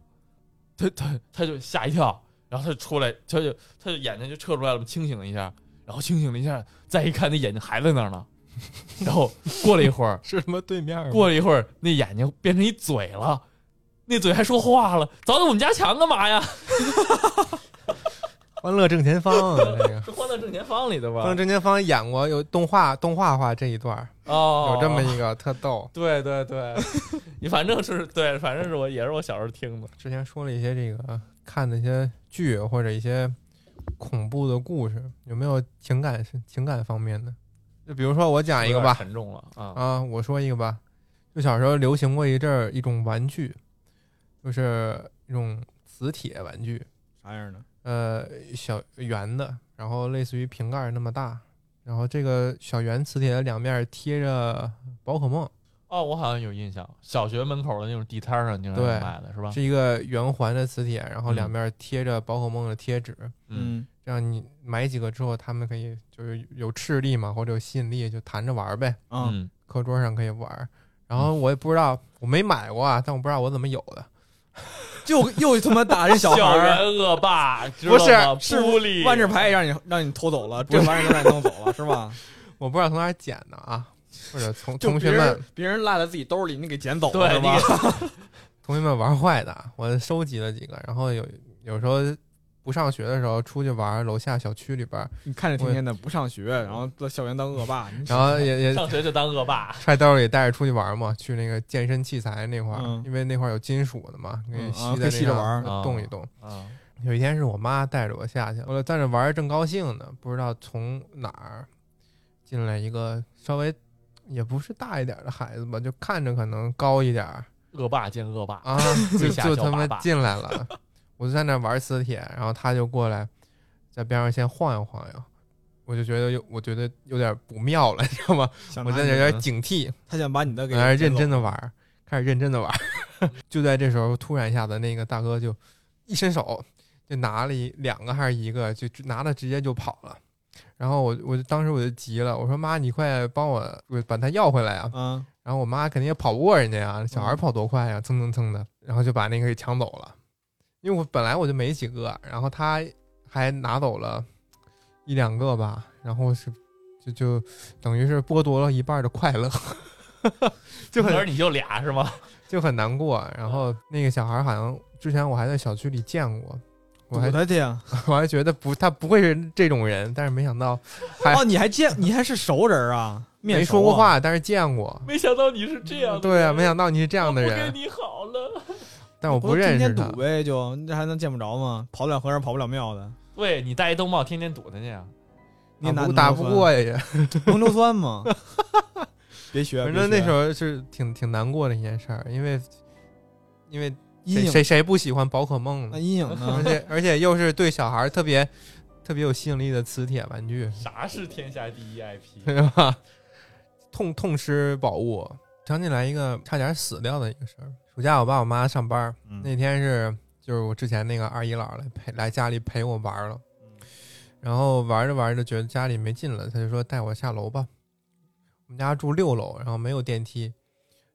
他他他就吓一跳，然后他就出来，他就他就眼睛就撤出来了，清醒了一下，然后清醒了一下，再一看那眼睛还在那儿呢，然后过了一会儿，是他妈对面过了一会儿，那眼睛变成一嘴了，那嘴还说话了，凿到我们家墙干嘛呀？欢乐正前方啊，这个 是《欢乐正前方》里的吧欢乐？正前方演过有动画动画化这一段儿，哦，有这么一个特逗。对对对，你反正是对，反正是我也是我小时候听的。之前说了一些这个看的一些剧或者一些恐怖的故事，有没有情感情感方面的？就比如说我讲一个吧，沉重了啊。啊，我说一个吧，就小时候流行过一阵儿一种玩具，就是一种磁铁玩具，啥样的？呃，小圆的，然后类似于瓶盖那么大，然后这个小圆磁铁的两面贴着宝可梦，哦，我好像有印象，小学门口的那种地摊上经常有对卖的是吧？是一个圆环的磁铁，然后两嗯面贴着宝可梦的贴纸，嗯，这样你买几个之后，他们可以就是有斥力嘛，或者有吸引力，就弹着玩呗，啊，嗯，课桌上可以玩。然后我也不知道，我没买过啊，但我不知道我怎么有的。又又他妈打人小孩校园儿，恶霸，不是是万智牌也让你让你偷走了，这玩意儿都让你弄走了，是吧？我不知道从哪儿捡的啊，或者从同学们别人别人落在自己兜里，你给捡走了是吧？同学们玩坏的，我收集了几个。然后有有时候不上学的时候出去玩，楼下小区里边儿，你看着天天的不上学，然后在校园当恶霸，然后也 也上学就当恶霸，揣兜里带着出去玩嘛，去那个健身器材那块儿，嗯因为那块儿有金属的嘛，可以吸在吸着玩儿动一动。啊，有一天是我妈带着我下去，我在那玩正高兴呢，不知道从哪儿进来一个稍微也不是大一点的孩子吧，就看着可能高一点儿恶霸见恶霸，啊，就就他妈进来了。我就在那玩磁铁，然后他就过来在边上先晃悠晃悠，我就觉得有我觉得有点不妙了，你知道吗？我在那有点警惕，他想把你的给认真的的玩，开始认真的玩。就在这时候，突然一下子，那个大哥就一伸手，就拿了一两个还是一个，就就拿了直接就跑了。然后我我就当时我就急了，我说妈，你快帮我我把他要回来啊！嗯，然后我妈肯定也跑不过人家呀，小孩嗯跑多快呀，蹭蹭蹭的，然后就把那个给抢走了。因为我本来我就没几个，然后他还拿走了一两个吧，然后是就就等于是剥夺了一半的快乐，就很可能你就俩是吗？就很难过。然后那个小孩好像之前我还在小区里见过，我还堵他去呀！我还觉得不他不会是这种人，但是没想到还哦，你还见你还是熟人啊？面没说过话，但是见过。没想到你是这样的人，对啊，没想到你是这这样的人，我不跟你好了。但我不不认识他天天堵。呗，就这还能见不着吗？跑得了和尚跑不了庙的，对你戴一兜帽，天天堵他去呀。你也拿打不打不过呀也，蒙牛酸吗？别学，反正那时候候是挺挺难过的一件事儿，因为因为阴影谁谁谁不喜欢宝可梦呢？那阴影呢而呢？且而且又是对小孩特别特别有吸引力的磁铁玩具，啥是天下第一 IP？对吧？痛痛失宝物，想起来一个差点死掉的一个事儿。暑假我爸我妈上班，嗯那天是就是我之前那个二姨姥来陪来家里陪我玩儿了，嗯然后玩着玩着觉得家里没劲了，他就说带我下楼吧。我们家住六楼，然后没有电梯，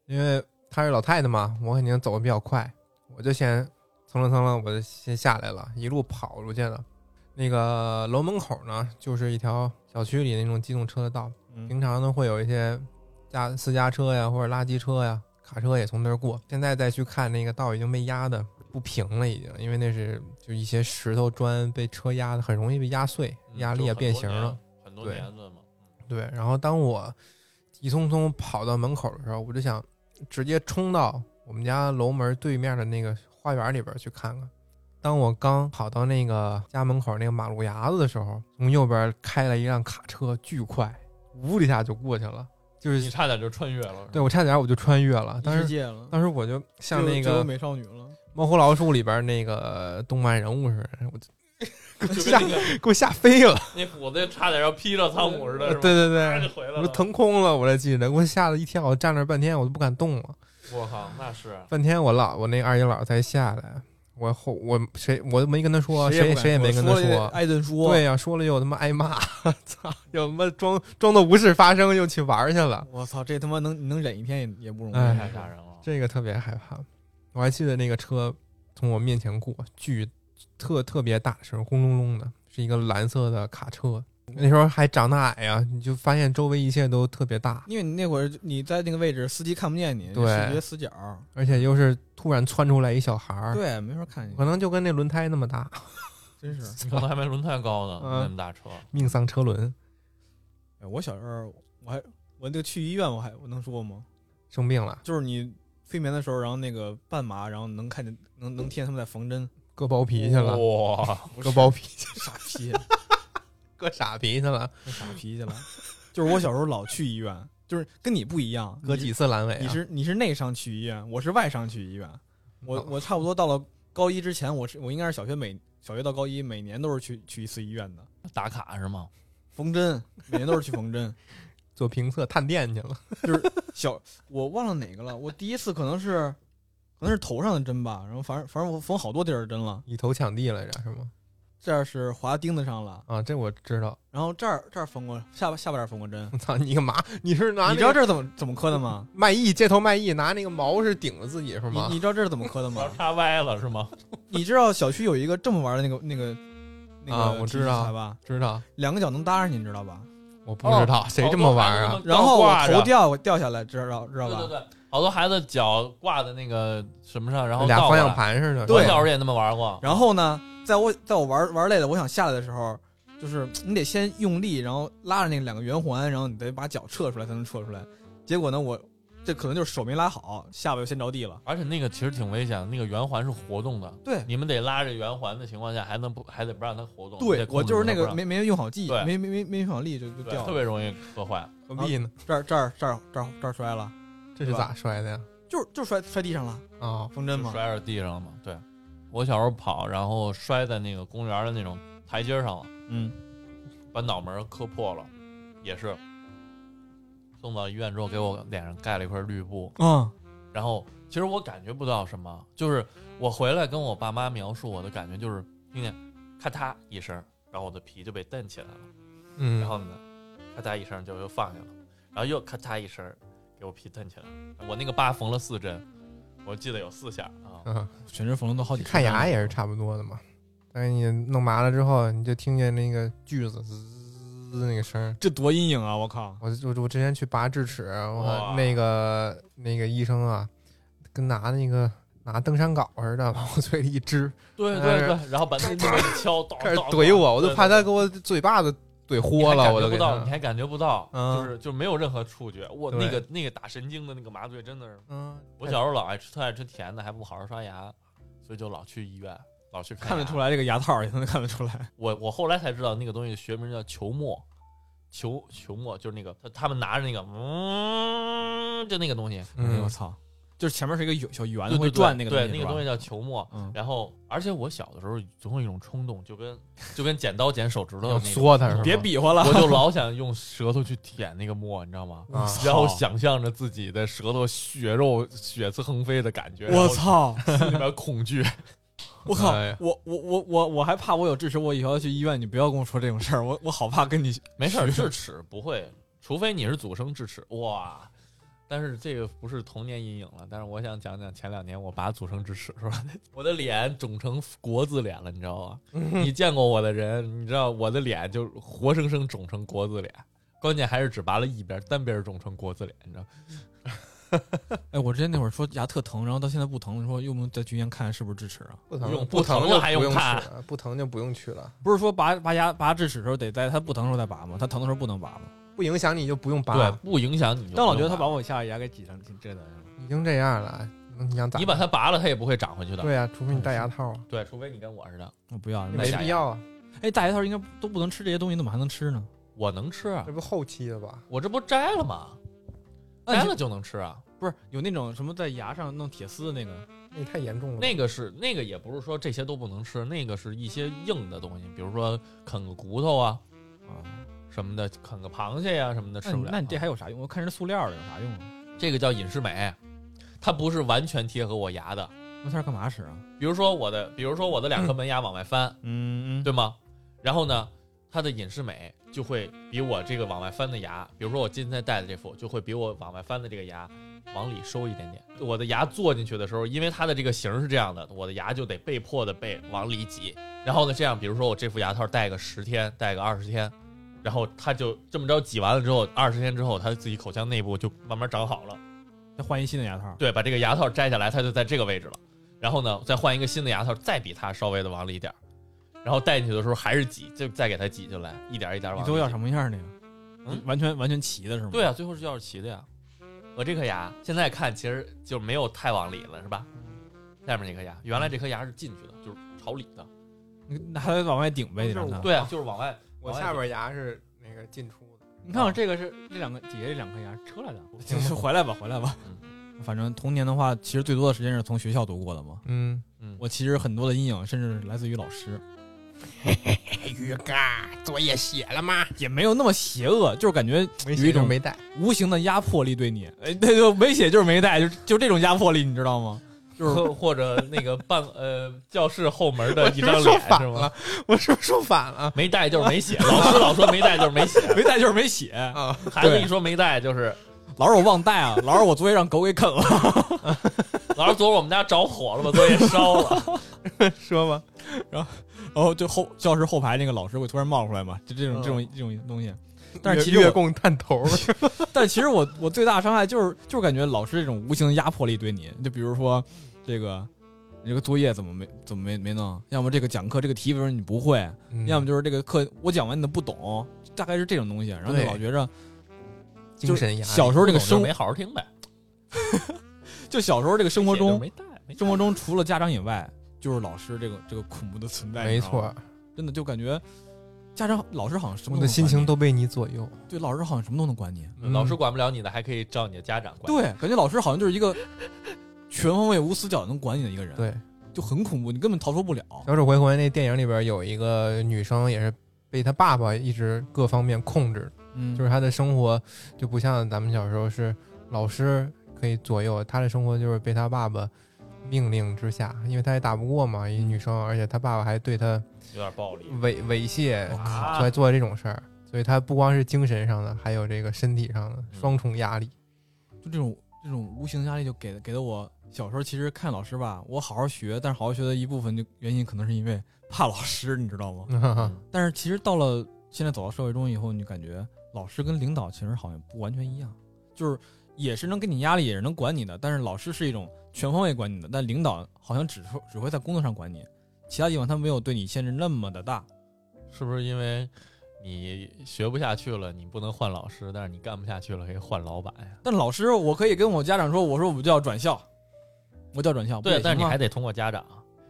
因为她是老太太嘛，我肯定走的比较快，我就先蹭了蹭了，我就先下来了，一路跑出去了。那个楼门口呢，就是一条小区里那种机动车的道，嗯平常呢会有一些家私家车呀或者垃圾车呀、卡车也从那儿过。现在再去看那个道已经被压的不平了，已经，因为那是就一些石头砖被车压的，很容易被压碎、压裂、变形了。，很多对年了嘛。对，然后当我急匆匆跑到门口的时候，我就想直接冲到我们家楼门对面的那个花园里边去看看。当我刚跑到那个家门口那个马路牙子的时候，从右边开了一辆卡车，巨快，呜的一下就过去了。就是你差点就穿越了。对我差点我就穿越了，当时当时我就像那个《美少女了。猫和老鼠》里边那个动漫人物似的，我就 给我吓给我吓飞了。那斧子差点要劈着汤姆似的，是吧？对对对就，回来了。我腾空了，我这记得，给我吓得一天，我站那半天，我都不敢动了。我靠，那是半天我姥我那二姨姥才下来，我后我谁我都没跟他说，谁谁也没跟他说。挨顿说。对呀、说了又他妈挨骂，操，又他妈装装作无事发生，又去玩去了，我操，这他妈能能忍一天也也不容易。哎太吓人了。这个特别害怕。我还记得那个车从我面前过，巨特特别大声，轰隆隆的，是一个蓝色的卡车。那时候还长得矮呀、你就发现周围一切都特别大，因为你那会儿你在那个位置，司机看不见你，对视觉死角。而且又是突然窜出来一小孩儿，对，没法看见可，能就跟那轮胎那么大，真是。你可能还没轮胎高呢，嗯那么大车。命丧车轮，哎我小时候，我还我那个去医院，我还我能说吗？生病了，就是你催眠的时候，然后那个半麻，然后能看见能能听见他们在缝针，割包皮去了，哇，割包皮，傻逼，割傻皮去了，傻逼去了。就是我小时候老去医院，就是跟你不一样，割几次阑尾、啊？你是你是内伤去医院，我是外伤去医院。我哦我差不多到了高一之前，我是我应该是小学每小学到高一每年都是去去一次医院的，打卡是吗？缝针，每年都是去缝针。做评测探店去了，就是 小我忘了哪个了，我第一次可能是可能是头上的针吧，然后反正反正我缝好多地儿的针了，以头抢地来着是吗？这儿是划钉子上了，啊，这我知道。然后这儿这儿缝过下巴下巴这儿缝过针。我 操，你干嘛？你是拿你知道那个这是怎么怎么磕的吗？卖艺街头卖艺拿那个毛是顶着自己是你吗？你知道这是怎么磕的吗？插歪了是吗？你知道小区有一个这么玩的那个那个那个啊我知道？知道，两个脚能搭上去，你知道吧？我不知道、谁这么玩啊？然后我挂着头掉掉下来，知道知道吧？对对对，好多孩子脚挂在那个什么上，然后俩方向倒过来。盘似的。对我小时候也那么玩过。然后呢，在我在我玩玩累了，我想下来的时候，就是你得先用力，然后拉着那两个圆环，然后你得把脚撤出来才能撤出来。结果呢，我这可能就是手没拉好，下巴就先着地了。而且那个其实挺危险的，那个圆环是活动的，对你们得拉着圆环的情况下，还能不还得不让它活动。对我就是那个没没用好力，对没没没没用好力就就对掉了。特别容易磕坏。何必呢？这儿这儿这儿这儿这儿摔了，这是咋摔的呀？就是就摔摔地上了，啊、风筝嘛。就摔着地上了嘛。对，我小时候跑，然后摔在那个公园的那种台阶上了，嗯，把脑门磕破了，也是。送到医院之后给我脸上盖了一块绿布，嗯，然后其实我感觉不到什么，就是我回来跟我爸妈描述我的感觉就是听见咔嗒一声，然后我的皮就被蹬起来了，嗯，然后呢咔嗒一声就又放下了，然后又咔嗒一声给我皮蹬起来了，我那个疤缝了四针，我记得有四下啊。嗯，全身缝了都好几。看牙也是差不多的嘛。但是你弄麻了之后，你就听见那个锯子滋滋那个声。这多阴影啊！我靠，我我我之前去拔智齿，我那个那个医生啊，跟拿那个拿登山镐似的，往我嘴里一支，对对对对，然后把那那么一敲，开始怼我，我就怕他给我嘴巴子怼豁了，我都给不到，你。还感觉不到，嗯就是就没有任何触觉。我那个那个打神经的那个麻醉真的是，嗯，我小时候老爱吃，特爱吃甜的，还不好好刷牙，所以就老去医院，老去来。看得出来这个牙套也能看得出来。我我后来才知道那个东西学名叫球沫，球球沫就是那个他他们拿着那个嗯，就那个东西，嗯我操，就是前面是一个有小圆会转那个对那个东西叫球沫。嗯，然后，而且我小的时候总有一种冲动，就跟就跟剪刀剪手指头的要那种缩它？别比划了，我就老想用舌头去舔那个沫，你知道吗？啊 然后想象着自己的舌头血肉血丝横飞的感觉，我操！心里边恐惧。我靠！我我我我我还怕我有智齿，我以后要去医院，你不要跟我说这种事儿，我我好怕跟你没事儿，智齿不会，除非你是祖生智齿。哇，但是这个不是童年阴影了。但是我想讲讲前两年我拔组成智齿是吧？我的脸肿成国字脸了，你知道吗？你见过我的人，你知道我的脸就活生生肿成国字脸。关键还是只拔了一边，单边肿成国字脸，你知道？哎，我之前那会儿说牙特疼，然后到现在不疼，你说用不用再去医院看看是不是智齿啊？不疼不疼就还用看，不疼就不用去了，不是说拔拔牙拔智齿的时候得在它不疼的时候再拔吗？它疼的时候不能拔吗？不影响你就不用拔。对，不影响你就。但我觉得他把我下牙给挤成这德样了。已经这样了，你想咋？你把它拔了，它也不会长回去的。对啊、除非你戴牙套，对，除非你跟我似的，我不要，没必要啊，哎，戴牙套应该都不能吃这些东西，怎么还能吃呢？我能吃啊这，不后期的吧？我这不摘了吗？摘了就能吃啊。不是有那种什么在牙上弄铁丝的那个？那太严重了。那个是那个也不是说这些都不能吃，那个是一些硬的东西，比如说啃个骨头啊啊，什么的，啃个螃蟹呀、什么的吃不了。那你这还有啥用？我看是塑料的，有啥用啊？这个叫隐适美，它不是完全贴合我牙的。那它是干嘛使啊？比如说我的，比如说我的两颗门牙往外翻，嗯嗯，对吗？然后呢，它的隐适美就会比我这个往外翻的牙，比如说我今天戴的这副，就会比我往外翻的这个牙往里收一点点。我的牙坐进去的时候，因为它的这个形是这样的，我的牙就得被迫的被往里挤。然后呢，这样比如说我这副牙套戴个十天，戴个二十天，然后他就这么着挤完了之后，二十天之后，他自己口腔内部就慢慢长好了。再换一新的牙套。对，把这个牙套摘下来，它就在这个位置了。然后呢，再换一个新的牙套，再比它稍微的往里一点儿，然后戴进去的时候还是挤，就再给它挤进来，一点一点往里。你最后要什么样的呀？嗯完全完全齐的是吗？对啊，最后是要是齐的呀。我这颗牙现在看其实就没有太往里了，是吧？下面那颗牙，原来这颗牙是进去的，就是朝里的。你那还得往外顶呗，得让它。对啊，就是往外。我下边牙是那个进出的，你看我这个是这两个底下这两颗牙车来的，就回来吧，回来吧。反正童年的话，其实最多的时间是从学校度过的嘛。嗯，嗯，我其实很多的阴影，甚至来自于老师，鱼嘎，作业写了吗？也没有那么邪恶，就是感觉有一种没带，无形的压迫力对你。哎，对，就没写就是没带，就就这种压迫力，你知道吗？就是或或者那个办呃教室后门的一张是是说脸是吗？？我是不是说反了没带就是没写，老师老说没带就是没写，没带就是没写。啊？孩子一说没带就是老师我忘带啊，老师我作业让狗给啃了。老师昨儿我们家着火了，把作业烧了。说吧，然后然后就后教室后排那个老师会突然冒出来嘛，就这种嗯这种这种东西。但是其实我，月供探头，但其实我我最大的伤害就是就是感觉老师这种无形的压迫力对你，就比如说这个你这个作业怎么没怎么没没弄，要么这个讲课这个题文你不会，嗯要么就是这个课我讲完你都不懂，大概是这种东西。然后就对老觉着精神压力。小时候这个生不懂就没好好听呗，就小时候这个生活中写就没带，没带生活中除了家长以外，就是老师这个这个恐怖的存在。没你知道吗错，，真的就感觉家长老师好像什么我的心情都被你左右。对老师好像什么都能管你。嗯老师管不了你的，还可以照你的家长管。，对，感觉老师好像就是一个全方位无死角能管你的一个人，，对，就很恐怖，你根本逃脱不了。《小丑回魂》那电影里边有一个女生，也是被她爸爸一直各方面控制，嗯就是她的生活就不像咱们小时候是老师可以左右，她的生活就是被她爸爸命令之下，因为她也打不过嘛，一女生，而且她爸爸还对她有点暴力。猥猥亵，哇才做这种事儿，所以她不光是精神上的，还有这个身体上的双重压力。就这种这种无形压力，就给给了我小时候其实看老师吧，我好好学，但是好好学的一部分就原因可能是因为怕老师，你知道吗？嗯但是其实到了现在走到社会中以后，你感觉老师跟领导其实好像不完全一样，就是也是能给你压力，也是能管你的，但是老师是一种全方位管你的，但领导好像只说只会在工作上管你，其他地方他没有对你限制那么的大。是不是因为你学不下去了，你不能换老师，但是你干不下去了可以换老板呀？但老师，我可以跟我家长说，我说我就要转校，我就要转校。对，但是你还得通过家长。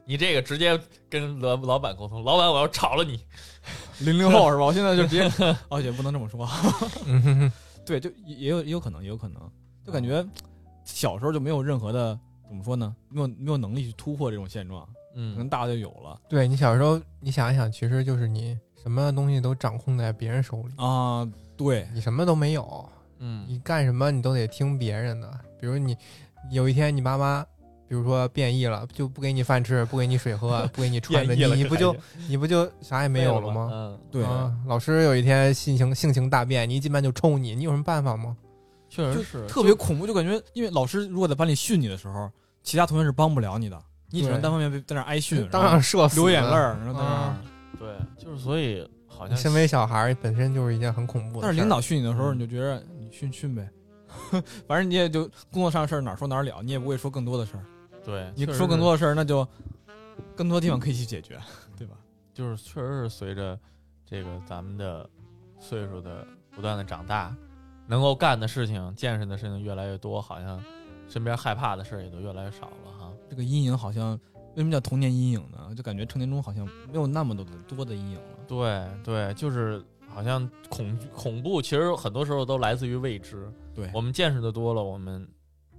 你这个直接跟老老板沟通，老板我要炒了你。零零后是吧？我现在就直接，哦也不能这么说。嗯哼哼，对，就也也有也有可能，也有可能，就感觉小时候就没有任何的怎么说呢？没有没有能力去突破这种现状，嗯可能嗯，大了就有了对你小时候，你想一想，其实就是你什么东西都掌控在别人手里，啊。对，你什么都没有，嗯，你干什么你都得听别人的。比如你有一天你妈妈，比如说变异了，就不给你饭吃，不给你水喝，不给你穿的，你你不就你不就啥也没有了吗？嗯，对啊，老师有一天性情性情大变，你一进班就抽你，你有什么办法吗？确实是特别恐怖，就感觉因为老师如果在班里训你的时候，其他同学是帮不了你的，你只能单方面被在那挨训，当场射死，流眼泪。儿，然后在那儿啊。对，就是所以好像身为小孩儿本身就是一件很恐怖的事儿。但是领导训你的时候，嗯你就觉得你训训呗，反正你也就工作上的事儿哪儿说哪儿了，你也不会说更多的事儿。对，你说更多的事儿，那就更多地方可以去解决，对吧？就是确实是随着这个咱们的岁数的不断的长大，能够干的事情、见识的事情越来越多，好像身边害怕的事儿也都越来越少了哈。这个阴影好像为什么叫童年阴影呢？就感觉成年中好像没有那么多的多的阴影了。对对，就是好像恐惧恐怖，其实很多时候都来自于未知。对我们见识的多了，我们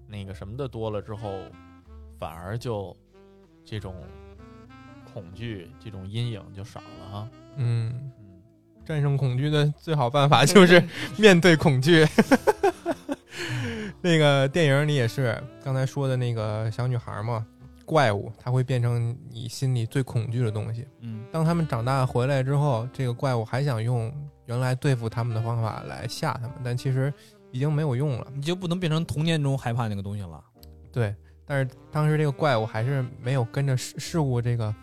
那个什么的多了之后，反而就这种恐惧、这种阴影就少了哈。嗯，嗯，战胜恐惧的最好办法 就是面对恐惧。那个电影里也是刚才说的那个小女孩嘛，怪物，它会变成你心里最恐惧的东西。嗯，当他们长大回来之后，这个怪物还想用原来对付他们的方法来吓他们，但其实已经没有用了。你就不能变成童年中害怕那个东西了。对，但是当时这个怪物还是没有跟着事事物这个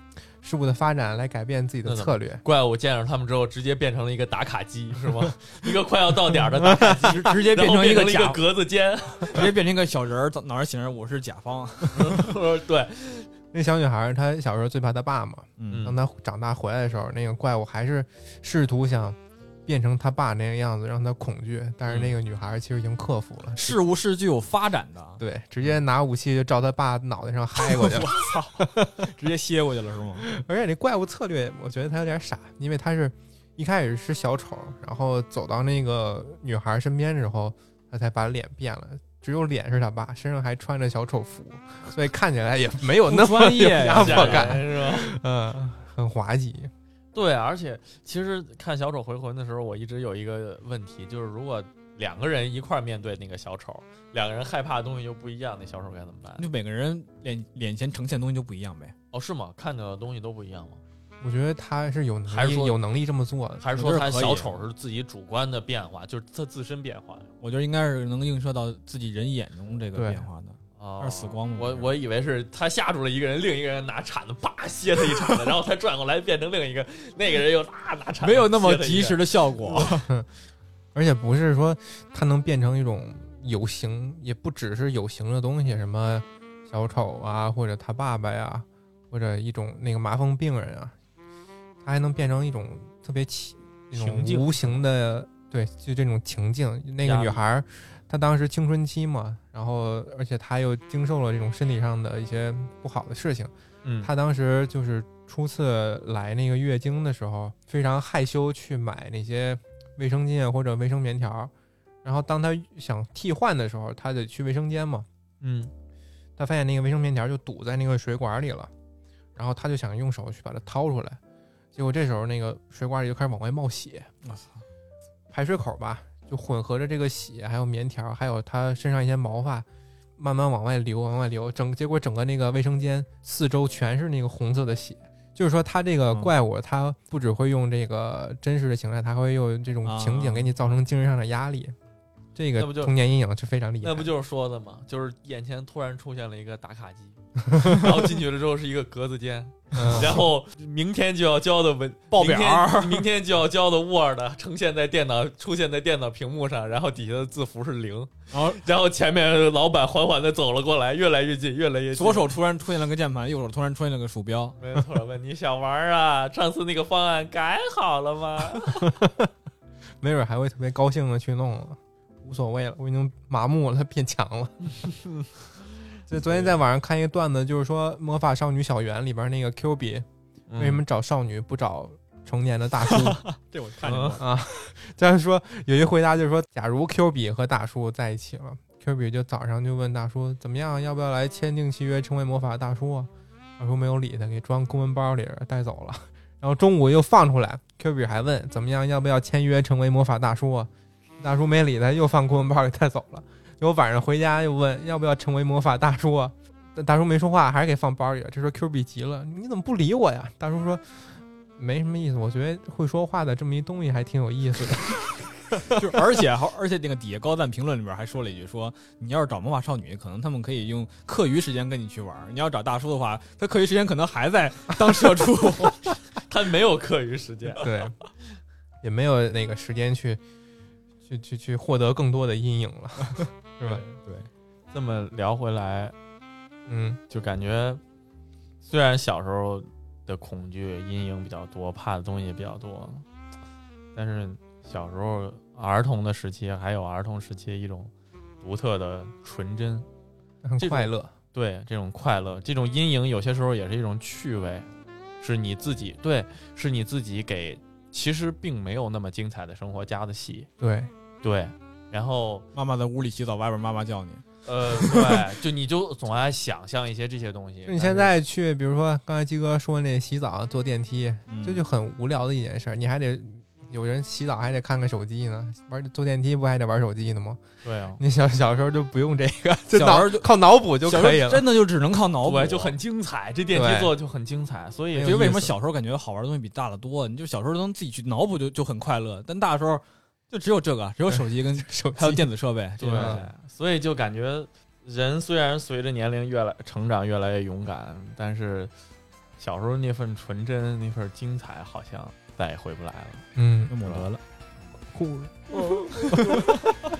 事物的发展来改变自己的策略。怪物见着他们之后，直接变成了一个打卡机，是吗？一个快要到点儿的打卡机，直直接变成一个成一个，格子间。直接变成一个小人儿，脑上写着我是甲方。对，那小女孩她小时候最怕她爸嘛，嗯当她长大回来的时候，那个怪物还是试图想变成他爸那个样子，让他恐惧。但是那个女孩其实已经克服了，事物是具有发展的，对，直接拿武器就照他爸脑袋上嗨过去了。我操直接歇过去了是吗？而且那怪物策略，我觉得他有点傻，因为他是一开始是小丑，然后走到那个女孩身边之后，他才把脸变了。只有脸是他爸，身上还穿着小丑服，所以看起来也没有那么专业呀有压迫感，是吧？嗯，很滑稽。对，而且其实看小丑回魂的时候，我一直有一个问题，就是如果两个人一块儿面对那个小丑，两个人害怕的东西又不一样，那小丑该怎么办？就每个人脸脸前呈现的东西就不一样呗。哦，是吗？看到的东西都不一样吗？我觉得他是有能力还是说有能力这么做的，还是说他小丑是自己主观的变化，就是他自身变化？我觉得应该是能映射到自己人眼中这个变化的。哦。二死光吗我我以为是他吓住了一个人，另一个人拿铲子叭歇 他一铲子，然后他转过来变成另一个，那个人又啊 拿铲子没有那么及时的效果，而且不是说它能变成一种有形，也不只是有形的东西，什么小丑啊，或者他爸爸呀，或者一种那个麻风病人啊，它还能变成一种特别奇那种无形的，对，就这种情境。那个女孩儿，她当时青春期嘛，然后而且他又经受了这种身体上的一些不好的事情，嗯，他当时就是初次来那个月经的时候，非常害羞去买那些卫生巾或者卫生棉条，然后当他想替换的时候，他得去卫生间嘛，嗯。他发现那个卫生棉条就堵在那个水管里了，然后他就想用手去把它掏出来，结果这时候那个水管里就开始往外冒血，我操！排水口吧就混合着这个血，还有棉条，还有他身上一些毛发。慢慢往外流，往外流，整结果整个那个卫生间四周全是那个红色的血，就是说他这个嗯怪物，他不只会用这个真实的形态，他会用这种情景啊给你造成精神上的压力。这个童年阴影是非常厉害。那不就是说的吗？就是眼前突然出现了一个打卡机，然后进去了之后是一个格子间，嗯然后明天就要交的文 报表明天明天就要交的 Word 呈现在电脑出现在电脑屏幕上，然后底下的字符是零，然后然后前面老板缓缓的走了过来，越来越近，越来越近。左手突然出现了个键盘，右手突然出现了个鼠标，没错，问你想玩啊，上次那个方案改好了吗？没准还会特别高兴的去弄了，无所谓了，我已经麻木了，他变强了。所以昨天在网上看一个段子，就是说《魔法少女小圆》里边那个 Q 比为什么找少女不找成年的大叔？这我看见过。啊，就是说有一回答就是说，假如 Q 比和大叔在一起了，Q 比就早上就问大叔怎么样，要不要来签订契约，成为魔法大叔啊？大叔没有理他，给装公文包里带走了。然后中午又放出来，Q 比还问怎么样，要不要签约成为魔法大叔啊？大叔没理他，又放公文包里带走了。结果晚上回家又问要不要成为魔法大叔啊？但大叔没说话，还是给放包里了。这时候 Q 比急了，你怎么不理我呀？大叔说没什么意思，我觉得会说话的这么一东西还挺有意思的。就而且还而且那个底下高赞评论里边还说了一句说，你要是找魔法少女，可能他们可以用课余时间跟你去玩；你要找大叔的话，他课余时间可能还在当社畜。他没有课余时间。对，也没有那个时间去去去去获得更多的阴影了，是吧？对，这么聊回来，嗯，就感觉虽然小时候的恐惧阴影比较多，怕的东西也比较多，但是小时候儿童的时期还有儿童时期一种独特的纯真，很快乐。对这种快乐，这种阴影有些时候也是一种趣味，是你自己对，是你自己给其实并没有那么精彩的生活加的戏，对，对，然后妈妈在屋里洗澡，外边妈妈叫你。呃，对，就你就总爱想象一些这些东西。就你现在去，比如说刚才鸡哥说那洗澡坐电梯，嗯这就很无聊的一件事儿。你还得有人洗澡还得看看手机呢，玩坐电梯不还得玩手机呢吗？对啊，你小小时候就不用这个，就小时脑候就靠脑补就可以了。真的就只能靠脑补，就很精彩，这电梯对做的就很精彩，所以很有所以为什么小时候感觉好玩的东西比大的多？你就小时候能自己去脑补就就很快乐，但大的时候就只有这个，只有手机跟 手还有电子设备。对啊，所以就感觉人虽然随着年龄越来成长越来越勇敢，但是小时候那份纯真那份精彩好像再也回不来了。嗯，抹得了。哭了。